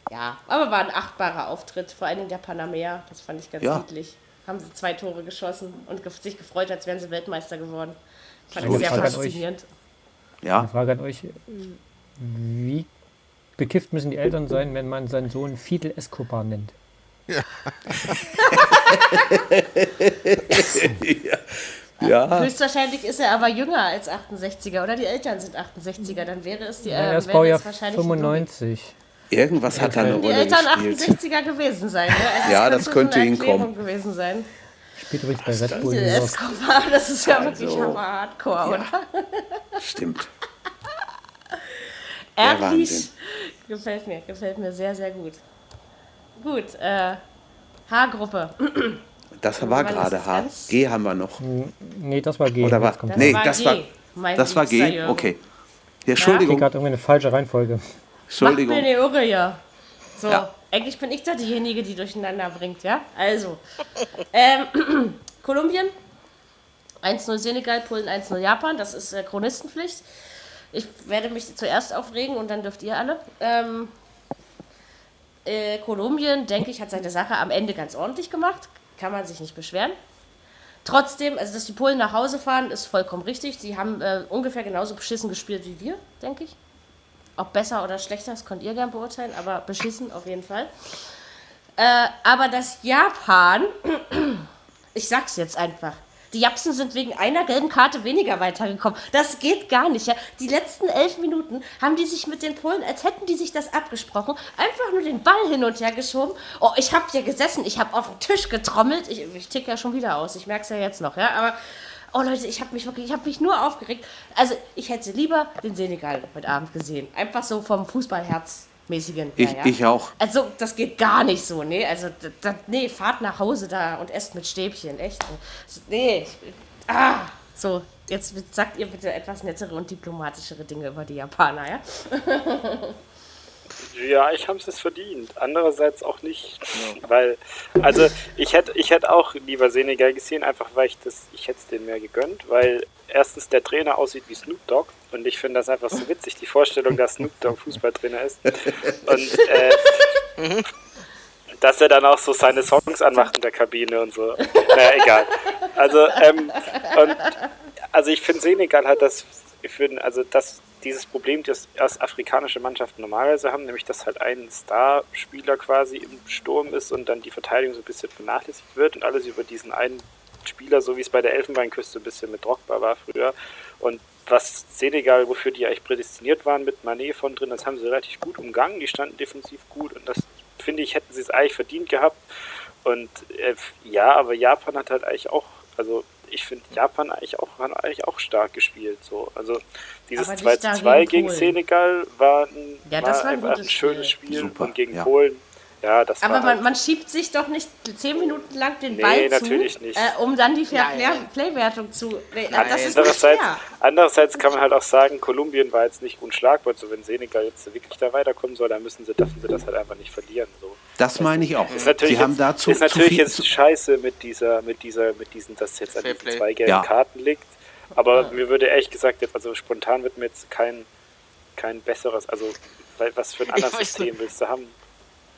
ja, aber war ein achtbarer Auftritt, vor allen Dingen der Panamer, das fand ich ganz Ja. niedlich. Haben sie zwei Tore geschossen und ge sich gefreut, als wären sie Weltmeister geworden. Fand Eine ich sehr an euch. Ja. Eine Frage an euch. Wie bekifft müssen die Eltern sein, wenn man seinen Sohn Fidel Escobar nennt? ja. [LAUGHS] Höchstwahrscheinlich ist er aber jünger als 68er oder die Eltern sind 68er, dann wäre es die Ja, äh, er ist wäre Baujahr es wahrscheinlich 95. Irgendwas hat da eine die Rolle Eltern gespielt. 68er gewesen sein. Ne? Also Ja, das so könnte eine hinkommen. Gewesen sein. Spielt übrigens bei Red Bull. Escobar, das ist ja wirklich Also, hammer hardcore, oder? Stimmt. [LAUGHS] Ehrlich. Gefällt mir, gefällt mir sehr, sehr gut. Gut, äh, H-Gruppe. Das war gerade H. ganz? G haben wir noch. Nee, das war G. Oder war, Das nee, war das G, war, mein das war G. Jürgen. Okay. Ja, Entschuldigung, gerade irgendwie eine falsche Reihenfolge. Macht Entschuldigung. mir eine Irre, ja. So, Ja. Eigentlich bin ich da diejenige, die durcheinander bringt, ja? Also, ähm, [CLEARS THROAT] Kolumbien, 1-0 Senegal, Polen 1-0 Japan, das ist äh, Chronistenpflicht. Ich werde mich zuerst aufregen und dann dürft ihr alle. Ähm, äh, Kolumbien, denke ich, hat seine Sache am Ende ganz ordentlich gemacht. Kann man sich nicht beschweren. Trotzdem, also dass die Polen nach Hause fahren, ist vollkommen richtig. Sie haben äh, ungefähr genauso beschissen gespielt wie wir, denke ich. Ob besser oder schlechter, das könnt ihr gern beurteilen, aber beschissen auf jeden Fall. Äh, aber das Japan, [CLEARS THROAT] ich sag's jetzt einfach. Die Japsen sind wegen einer gelben Karte weniger weitergekommen. Das geht gar nicht. Ja? Die letzten elf Minuten haben die sich mit den Polen, als hätten die sich das abgesprochen, einfach nur den Ball hin und her geschoben. Oh, ich habe hier gesessen, ich habe auf den Tisch getrommelt. Ich, ich tick ja schon wieder aus, ich merke es ja jetzt noch. Ja? Aber, oh Leute, ich habe mich wirklich, ich habe mich nur aufgeregt. Also, ich hätte lieber den Senegal heute Abend gesehen. Einfach so vom Fußballherz. Mäßigen. Ich- ja, ich auch. Also, das geht gar nicht so, nee. Also, da, da, nee, fahrt nach Hause da und esst mit Stäbchen, echt. Nee, ich, ah, so, jetzt sagt ihr bitte etwas nettere und diplomatischere Dinge über die Japaner, ja? [LAUGHS] Ja, ich habe es verdient. Andererseits auch nicht, weil, also ich hätte, ich hätte auch lieber Senegal gesehen, einfach weil ich das, ich hätte es denen mehr gegönnt, weil erstens der Trainer aussieht wie Snoop Dogg und ich finde das einfach so witzig, die Vorstellung, dass Snoop Dogg Fußballtrainer ist und äh, dass er dann auch so seine Songs anmacht in der Kabine und so. Naja, egal. Also, ähm, und, also ich finde Senegal hat das, für, also das, dieses Problem, das erst afrikanische Mannschaften normalerweise haben, nämlich dass halt ein Starspieler quasi im Sturm ist und dann die Verteidigung so ein bisschen vernachlässigt wird und alles über diesen einen Spieler, so wie es bei der Elfenbeinküste ein bisschen mit Drogba war früher. Und was Senegal, wofür die eigentlich prädestiniert waren mit Manet von drin, das haben sie relativ gut umgangen. Die standen defensiv gut und das finde ich, hätten sie es eigentlich verdient gehabt. Und äh, ja, aber Japan hat halt eigentlich auch, also ich finde Japan eigentlich auch, hat eigentlich auch stark gespielt. So. Also dieses Aber nicht 2 da zu 2 gegen. Senegal war ein, Ja, das war ein ein schönes Spiel. Spiel. Super, und gegen ja. Polen, ja, das Aber war man, halt, man schiebt sich doch nicht zehn Minuten lang den Nee, Ball natürlich zu, nicht. Äh, um dann die Fair Nein. Play- Play-Wertung zu. Nee, Nein. das ist Andererseits, fair. andererseits kann man halt auch sagen, Kolumbien war jetzt nicht unschlagbar. So, wenn Senegal jetzt wirklich da weiterkommen soll, dann müssen sie, dürfen sie das halt einfach nicht verlieren. So. Das meine ich auch. Ist natürlich, Sie haben jetzt, dazu ist natürlich jetzt scheiße mit dieser, mit dieser, mit diesen, dass jetzt an diesen Fairplay. zwei gelben Ja. Karten liegt. Aber mir würde ehrlich gesagt jetzt, also spontan wird mir jetzt kein, kein besseres, also weil- was für ein [LAUGHS] anderes System willst du haben?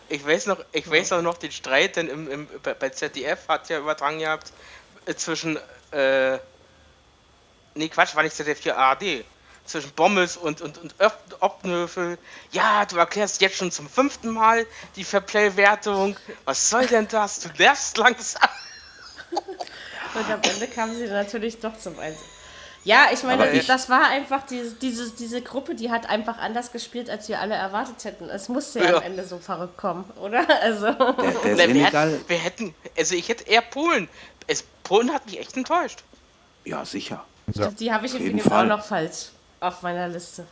Ich weiß noch, ich weiß auch noch den Streit, denn im, im, bei ZDF hat ja übertragen gehabt äh, zwischen, äh, nee Quatsch, war nicht ZDF, hier ARD, zwischen Bommels und, und, und Opnöfel. Ja, du erklärst jetzt schon zum fünften Mal die Fairplay-Wertung. Was soll denn das? Du lernst langsam. [LAUGHS] Und am Ende kamen sie natürlich doch zum Einsatz. Ja, ich meine, ich- das war einfach diese, diese, diese Gruppe, die hat einfach anders gespielt, als wir alle erwartet hätten. Es musste ja, Ja. am Ende so verrückt kommen, oder? Also, der, der [LAUGHS] Na, wir, Senegal, hätten, wir hätten, also ich hätte eher Polen. Es, Polen hat mich echt enttäuscht. ja sicher. die habe ich jeden übrigens Fall. auch noch falsch auf meiner Liste.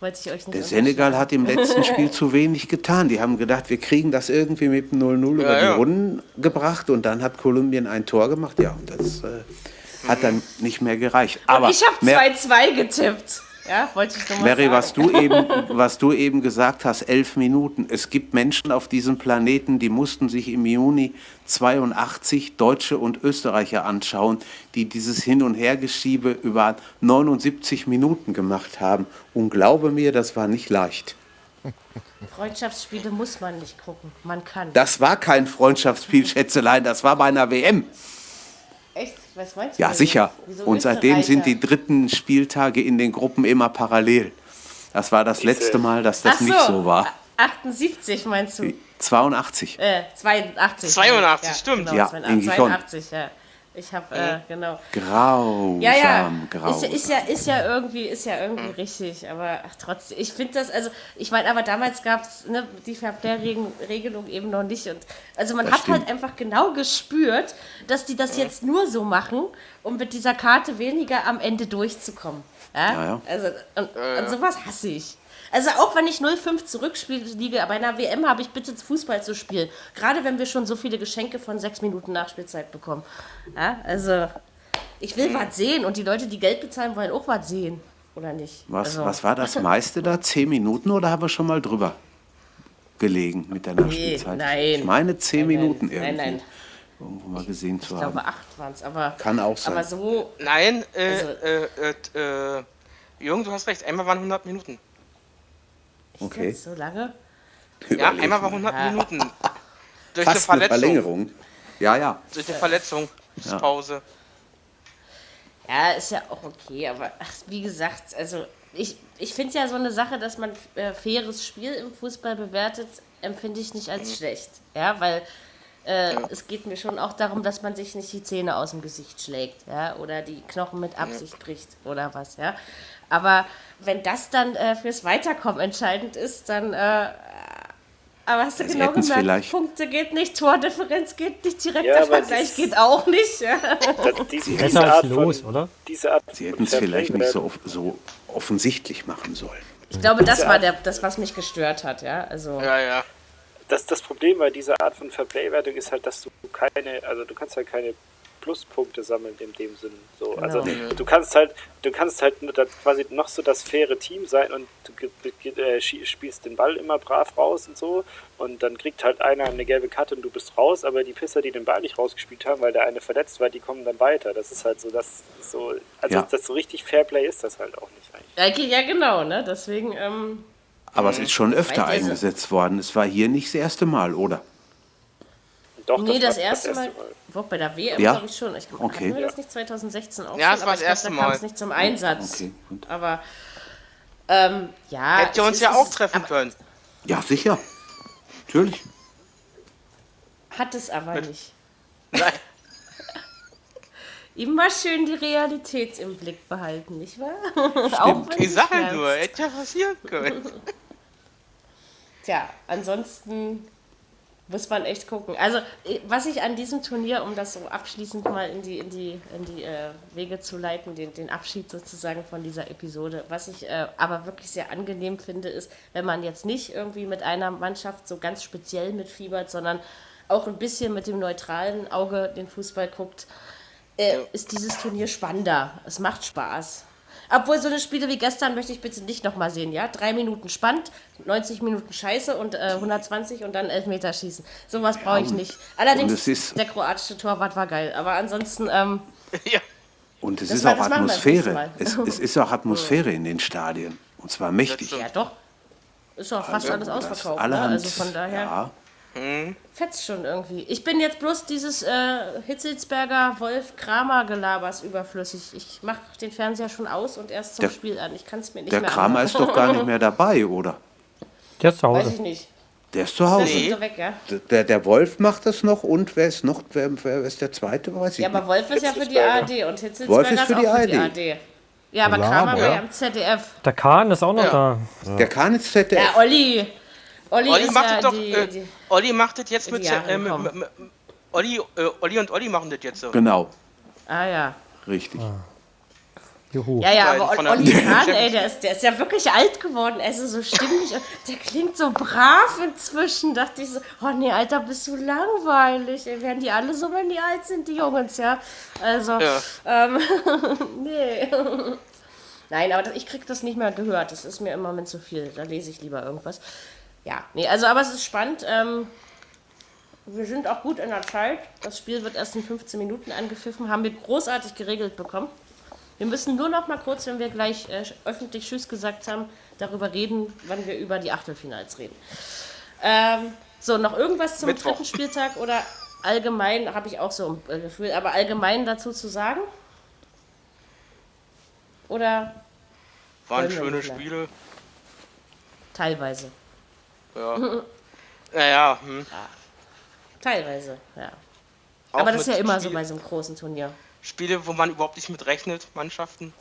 Wollte ich euch nicht Der. Senegal hat im letzten Spiel [LAUGHS] zu wenig getan. Die haben gedacht, wir kriegen das irgendwie mit dem 0-0 über die ja. Runden gebracht und dann hat Kolumbien ein Tor gemacht. Ja, und das äh, hat dann nicht mehr gereicht. Aber ich habe Mer- 2-2 getippt. Ja, wollte ich nur mal Mary, sagen. was du, eben, [LAUGHS] was du eben gesagt hast, elf Minuten. Es gibt Menschen auf diesem Planeten, die mussten sich im Juni 82 Deutsche und Österreicher anschauen, die dieses Hin- und Hergeschiebe über 79 Minuten gemacht haben. Und glaube mir, das war nicht leicht. Freundschaftsspiele muss man nicht gucken. Man kann. Das war kein Freundschaftsspiel, Schätzelein, das war bei einer WM. Echt? Was meinst du? Ja, sicher. Wieso Und seitdem sind die dritten Spieltage in den Gruppen immer parallel. Das war das letzte Mal, dass das Ach nicht so war. 78 meinst du? 82. Äh, 82. 82, ja, stimmt. Genau, Ja, 82, irgendwie schon. 82, ja. Ich habe, äh, genau. Grausam, Ja, ja. grausam. Ist, ja- ist, ja, ist ja irgendwie, ist ja irgendwie richtig, aber ach, trotzdem, ich finde das, also, ich meine, aber damals gab es ne, die Fairplay-Regelung eben noch nicht. Und, also man Das hat halt stimmt. einfach genau gespürt, dass die das jetzt nur so machen, um mit dieser Karte weniger am Ende durchzukommen. Ja, Ja, ja. Also, und, und sowas hasse ich. Also auch wenn ich 0-5 zurückliege, bei einer WM habe ich bitte Fußball zu spielen. Gerade wenn wir schon so viele Geschenke von sechs Minuten Nachspielzeit bekommen. Ja, also ich will was sehen und die Leute, die Geld bezahlen, wollen auch was sehen. Oder nicht? Was, also, was war das meiste da? Zehn Minuten oder haben wir schon mal drüber gelegen mit der Nachspielzeit? nein. Ich meine zehn Nein, nein, Minuten nein, irgendwie. nein. Irgendwo mal gesehen zu Ich haben. glaube, acht waren es. Aber, Kann auch sein. aber so, Nein, äh, Also- äh, äh, äh, Jürgen, du hast recht, einmal waren 100 Minuten. Okay. so lange. Ja, einmal war mal. 100 Ja. Minuten. [LAUGHS] Durch eine Fast eine Verletzung. Verlängerung. Ja, ja. Durch eine Verletzungspause. Ja, ist ja auch okay, aber ach, wie gesagt, also ich, ich finde ja so eine Sache, dass man äh, faires Spiel im Fußball bewertet, empfinde ich nicht als schlecht. Ja, weil äh, es geht mir schon auch darum, dass man sich nicht die Zähne aus dem Gesicht schlägt, ja, oder die Knochen mit Absicht bricht oder was, ja. Aber wenn das dann äh, fürs Weiterkommen entscheidend ist, dann äh, aber hast du Sie genau hätten's gemerkt, vielleicht- Punkte geht nicht, Tordifferenz geht nicht, direkter Ja, Vergleich das- geht auch nicht. Ja. Das, diese, diese Besser Art los, von, oder? Diese Art Sie hätten es vielleicht nicht so, off- so offensichtlich machen sollen. Ich glaube, das war der, das, was mich gestört hat, ja. Also, Ja, ja. das, das Problem bei dieser Art von Fairplay-Wertung ist halt, dass du keine, also du kannst halt keine Pluspunkte sammeln in dem Sinn. So. Also Genau. du kannst halt, du kannst halt das, quasi noch so das faire Team sein und du äh, spielst den Ball immer brav raus und so und dann kriegt halt einer eine gelbe Karte und du bist raus, aber die Pisser, die den Ball nicht rausgespielt haben, weil der eine verletzt war, die kommen dann weiter. Das ist halt so, das so, also Ja. das so richtig Fairplay ist das halt auch nicht eigentlich. ja, ja, genau, ne? Deswegen, ähm, Aber es ist schon öfter Weil diese- eingesetzt worden. Es war hier nicht das erste Mal, oder? Doch, nee, das, war erste Mal, Wo, bei der WM Ja? glaube ich schon. Ich, Okay. Hatten wir das nicht 2016 auch Ja, schon? das war aber das ich erste glaub, da kam Mal. es nicht zum Einsatz. Okay, gut. Aber, ähm, ja. Hätte es uns ist- ja auch treffen aber können. Ja, sicher. Natürlich. Hat es aber nicht. Nein. [LAUGHS] Immer schön die Realität im Blick behalten, nicht wahr? [LAUGHS] auch wenn Ich sie sag ja schmerzt. nur, hätte ja passieren können. [LAUGHS] Tja, ansonsten muss man echt gucken. Also, was ich an diesem Turnier, um das so abschließend mal in die, in die, in die äh, Wege zu leiten, den, den Abschied sozusagen von dieser Episode, was ich äh, aber wirklich sehr angenehm finde, ist, wenn man jetzt nicht irgendwie mit einer Mannschaft so ganz speziell mitfiebert, sondern auch ein bisschen mit dem neutralen Auge den Fußball guckt, äh, ist dieses Turnier spannender. Es macht Spaß. Obwohl so eine Spiele wie gestern möchte ich bitte nicht nochmal sehen, ja? Drei Minuten spannend, 90 Minuten Scheiße und äh, 120 und dann Elfmeter schießen. Sowas brauche ich und- nicht. Allerdings, und es ist- der kroatische Torwart war geil. Aber ansonsten, ähm, [LAUGHS] ja. Und es ist war- auch Atmosphäre. Es, Mal. es [LAUGHS] ist auch Atmosphäre in den Stadien. Und zwar mächtig. ja doch. Ist doch fast alles Das ausverkauft. Ne? Also von daher Ja, fetzt schon irgendwie. Ich bin jetzt bloß dieses äh, Hitzelsberger Wolf-Kramer-Gelabers überflüssig. Ich mache den Fernseher schon aus und erst zum Der- Spiel an. Ich kann es mir nicht der mehr Kramer anhören. ist doch gar nicht mehr dabei, oder? Der ist zu Weiß Hause. ich nicht. Der ist zu Hause. Der ist so weg, ja? Der, der Wolf macht das noch und wer ist noch, wer, wer ist der zweite? Weiß ich Ja, aber nicht. Wolf ist ja für die. ARD und Hitzelsberger Wolf ist ist für auch die für die ARD. ARD. Ja, aber Kramer war ja. im ZDF. Der Kahn ist auch noch Ja. da. Der kann ins ZDF. Ja, Olli. Olli, Olli ist macht ja das doch, die, äh, die Olli macht das jetzt mit, äh, mit, mit, mit Olli, äh, Olli und Olli machen das jetzt so. Genau, Ah ja. richtig. Juhu. Ja, ja, aber Olli der- Kahn, ey, der ist, der ist ja wirklich alt geworden. Er ist so stimmig. Der klingt so brav inzwischen. Dachte ich so, oh nee, Alter, bist du langweilig. Ey, werden die alle so, wenn die alt sind, die Jungs, ja? Also, Ja. ähm, [LAUGHS] nee. Nein, aber ich krieg das nicht mehr gehört. Das ist mir im Moment zu viel. Da lese ich lieber irgendwas. Ja, nee, also, aber es ist spannend. Ähm, wir sind auch gut in der Zeit. Das Spiel wird erst in 15 Minuten angepfiffen. Haben wir großartig geregelt bekommen. Wir müssen nur noch mal kurz, wenn wir gleich äh, öffentlich Tschüss gesagt haben, darüber reden, wann wir über die Achtelfinals reden. Ähm, so, noch irgendwas zum Mittwoch. dritten Spieltag oder allgemein habe ich auch so ein äh, Gefühl, aber allgemein dazu zu sagen? Oder Waren schöne. Spiele. teilweise? Ja. [LAUGHS] naja, hm. Teilweise, ja. Auch aber das ist ja immer so bei so einem großen Turnier. Spiele, wo man überhaupt nicht mit rechnet, Mannschaften.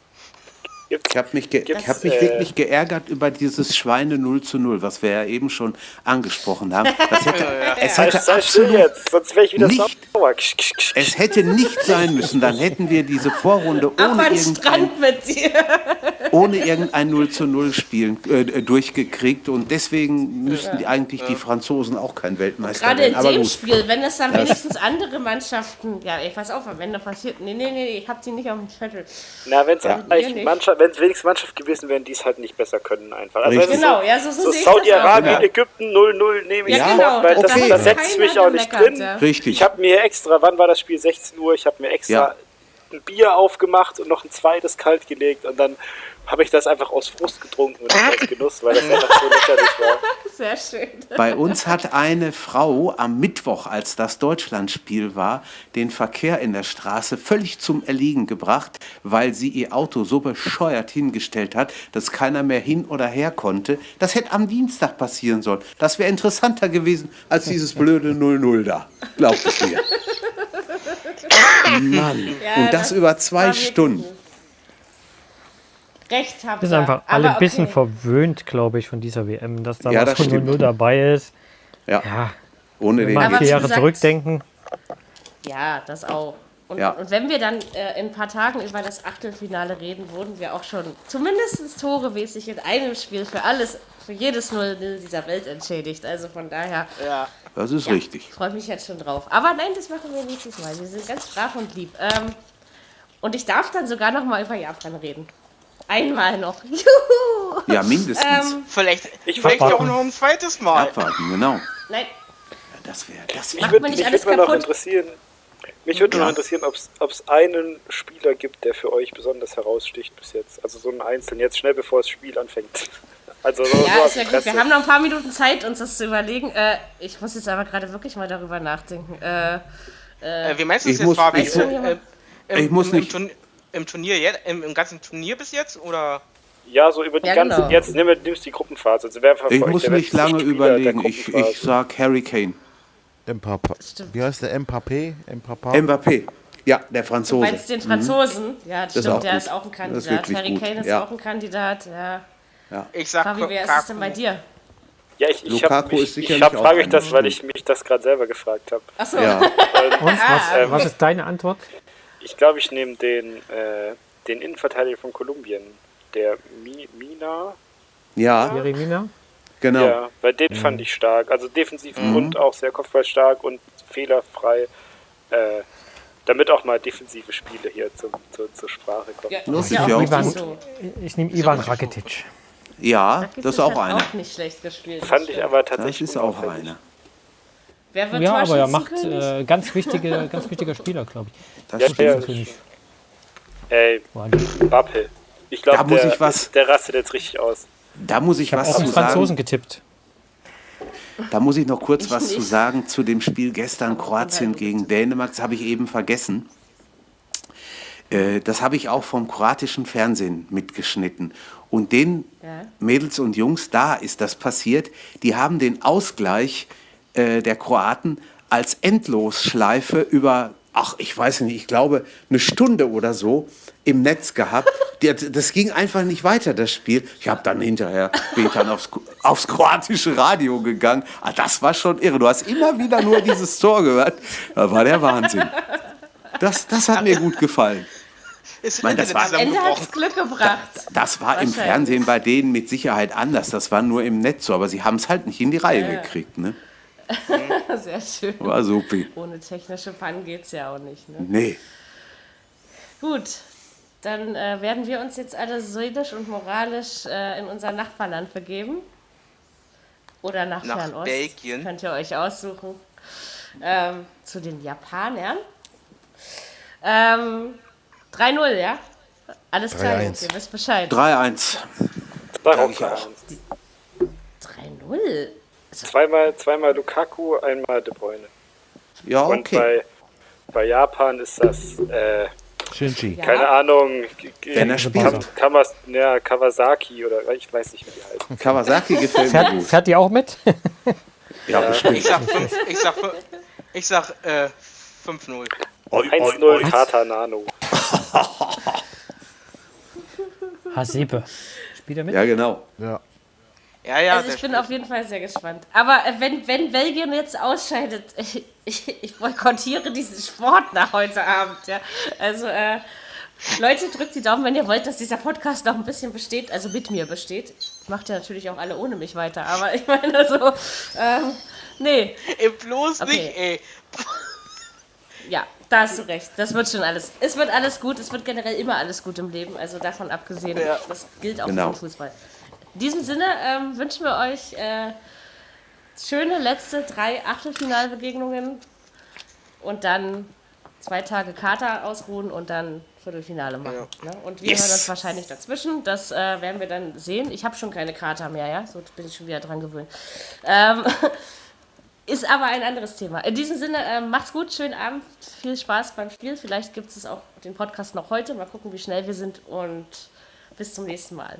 Gibt's, Ich habe mich, ge ich hab mich äh, wirklich geärgert über dieses Schweine 0 zu 0, was wir ja eben schon angesprochen haben. Das hätte, [LAUGHS] es hätte sei absolut jetzt, sonst wäre ich wieder nicht- sauer. Es hätte nicht sein müssen, dann hätten wir diese Vorrunde ohne irgendein, Strand mit dir. [LAUGHS] ohne irgendein 0 zu 0 spielen, äh, durchgekriegt. Und deswegen müssten die, eigentlich die Franzosen auch kein Weltmeister Gerade werden. in Aber dem gut. Spiel, wenn es dann wenigstens andere Mannschaften. Ja, ich weiß auch, am Ende passiert. Nee, nee, nee, ich hab die nicht auf dem Zettel. Na, wenn es Ja. eigentlich Mannschaft, wenn's wenigstens Mannschaft gewesen wären, die es halt nicht besser können einfach. Also wenn es Genau, so, ja, so, so, so das. Saudi-Arabien, Genau. Ägypten 0-0 nehme ich Ja, Ja, genau. weil das, okay. da hat setze ich mich auch nicht drin. Ja. Richtig. Ich habe mir extra, wann war das Spiel? 16 Uhr, ich habe mir extra Ja. ein Bier aufgemacht und noch ein zweites kalt gelegt und dann habe ich das einfach aus Frust getrunken und nicht aus Genuss, weil das [LAUGHS] einfach so lächerlich war. Sehr schön. Bei uns hat eine Frau am Mittwoch, als das Deutschlandspiel war, den Verkehr in der Straße völlig zum Erliegen gebracht, weil sie ihr Auto so bescheuert hingestellt hat, dass keiner mehr hin oder her konnte. Das hätte am Dienstag passieren sollen. Das wäre interessanter gewesen als dieses blöde 0-0 da. Glaubt es mir. [LAUGHS] Mann. Ja, Und das über zwei Stunden. Recht habt sind einfach alle ein bisschen okay. verwöhnt, glaube ich, von dieser WM, dass da Ja, was das von stimmt. 0 dabei ist. Ja, Ja, ohne wenn den. Aber vier Jahre gesagt- zurückdenken. Ja, das auch. Und, Ja. und wenn wir dann äh, in ein paar Tagen über das Achtelfinale reden, wurden wir auch schon zumindest toremäßig in einem Spiel für alles, für jedes 0 dieser Welt entschädigt. Also von daher Ja. Das ist ja, richtig. freue mich jetzt schon drauf. Aber nein, das machen wir nächstes Mal. Wir sind ganz brav und lieb. Ähm, und ich darf dann sogar noch mal über Japan reden. Einmal noch. Juhu! [LAUGHS] Ja, mindestens. Ähm, Vielleicht, Ich vielleicht auch noch ein zweites Mal. Abwarten, genau. nein, Das wäre das wär Mich würde nicht mich alles mal noch kaputt? interessieren, mich würde Ja. noch interessieren, ob es einen Spieler gibt, der für euch besonders heraussticht bis jetzt. Also so einen Einzelnen, jetzt schnell bevor das Spiel anfängt. [LAUGHS] Also so, so Ja, aus ist ja gut. Wir haben noch ein paar Minuten Zeit, uns das zu überlegen. Äh, ich muss jetzt aber gerade wirklich mal darüber nachdenken. Äh, Äh, wie meinst du das Ich jetzt, Fabi? ich muss- Äh, ich muss im, nicht- Im, Turn- im Turnier, jetzt, im, im ganzen Turnier bis jetzt? Oder? Ja, so über die Ja, ganze, genau. jetzt nimm, nimmst die Gruppenphase. Also wer Ich muss nicht lange überlegen. Ich, ich sag Harry Kane. Mbappé. Stimmt. Wie heißt der? Mbappé? Mbappé? Mbappé. Ja, der du Franzose. meinst den Franzosen? Ja, das Das stimmt, der gut. ist auch ein Kandidat. Harry gut, Kane ist ja. auch ein Kandidat. Ja. Ich sag Fabi, wer ist es denn bei dir? Ja, ich, ich Lukaku hab ich frage einer, das, weil ich mich das gerade selber gefragt habe. Achso, Ja, Und [LAUGHS] was, Ah. was ist deine Antwort? Ich glaube, ich nehme den, äh, den Innenverteidiger von Kolumbien, der Mi Mina. ja Jeremina? genau. Ja, weil den fand ich stark. Also defensiv und auch sehr kopfballstark und fehlerfrei. Äh, damit auch mal defensive Spiele hier zum, zur, zur Sprache kommen. ja, Das ist ja ja auch richtig gut. Ich nehme Ivan Rakitic. Ja, das ist auch hat einer. auch nicht schlecht gespielt. das Fand ich aber Das tatsächlich ist auch einer. Wer wird Ja, aber er macht äh, ganz, wichtige, [LAUGHS] ganz wichtiger Spieler, glaube ich. Das Ja, Natürlich. Ey, Bappe. Ich glaube, der, ich was- der rastet jetzt richtig aus. Da muss ich, Ich was auf zu den Franzosen sagen. getippt. Da muss ich noch kurz Ich was zu nicht. sagen zu dem Spiel gestern Kroatien gegen Dänemark. Das habe ich eben vergessen. Äh, Das habe ich auch vom kroatischen Fernsehen mitgeschnitten. Und den Ja. Mädels und Jungs, da ist das passiert, die haben den Ausgleich äh, der Kroaten als Endlosschleife über, ach, ich weiß nicht, ich glaube, eine Stunde oder so im Netz gehabt. [LAUGHS] Das ging einfach nicht weiter, das Spiel. Ich habe dann hinterher, bin ich dann aufs, aufs kroatische Radio gegangen. Ah, das war schon irre. Du hast immer wieder nur dieses Tor gehört. Da war der Wahnsinn. Das, das hat mir gut gefallen. Ist mein, das war- Am Ende hat zusammengebrochen. es Glück gebracht. Das war im. Fernsehen bei denen mit Sicherheit anders. Das war nur im Netz so, aber sie haben es halt nicht in die Reihe gekriegt. Ne? [LAUGHS] Sehr schön. War supi. Ohne technische Pannen geht es ja auch nicht. Ne? Nee. Gut, dann äh, werden wir uns jetzt alle seelisch und moralisch äh, in unser Nachbarland begeben. Oder nach, nach Fernost. Belgien. Könnt ihr euch aussuchen. Ähm, zu den Japanern. Ähm, 3-0, ja? Alles klar, ihr wisst Bescheid. 3-1. 3-0. Also zweimal, zweimal Lukaku, einmal De Bruyne. Ja, Und bei, bei Japan ist das. Äh, Shinji. Keine ja. Ahnung. Wenn er äh, spielt. Kamas, ja, Kawasaki oder ich weiß nicht, wie die heißt. [LAUGHS] Kawasaki gefällt fährt, mir gut. Fährt die auch mit? [LAUGHS] ja, ja, bestimmt. Ich sag, ich sag, ich sag äh, 5-0. 1-0 Tata Nano. Hasebe. Spielt er mit? Ja, genau. Ja. Ja, ja. also ich bin auf jeden Fall sehr gespannt. Aber äh, wenn, wenn Belgien jetzt ausscheidet, ich, [LAUGHS] ich, ich boykottiere diesen Sport nach heute Abend. Ja. Also äh, Leute, drückt die Daumen, wenn ihr wollt, dass dieser Podcast noch ein bisschen besteht, also mit mir besteht. Macht ja natürlich auch alle ohne mich weiter, aber ich meine so, ähm, nee, Ey, bloß Okay. nicht, ey. ja, da hast du recht. Das wird schon alles. Es wird alles gut, es wird generell immer alles gut im Leben, also davon abgesehen, Ja. das gilt auch Genau. für den Fußball. In diesem Sinne ähm, wünschen wir euch äh, schöne letzte drei Achtelfinalbegegnungen und dann zwei Tage Kater ausruhen und dann Viertelfinale machen. Ne? Und wir Yes. hören uns wahrscheinlich dazwischen. Das äh, werden wir dann sehen. Ich habe schon keine Kater mehr, ja. So bin ich schon wieder dran gewöhnt. Ähm, [LAUGHS] ist aber ein anderes Thema. In diesem Sinne, ähm, macht's gut, schönen Abend, viel Spaß beim Spiel. Vielleicht gibt es auch den Podcast noch heute. Mal gucken, wie schnell wir sind und bis zum nächsten Mal.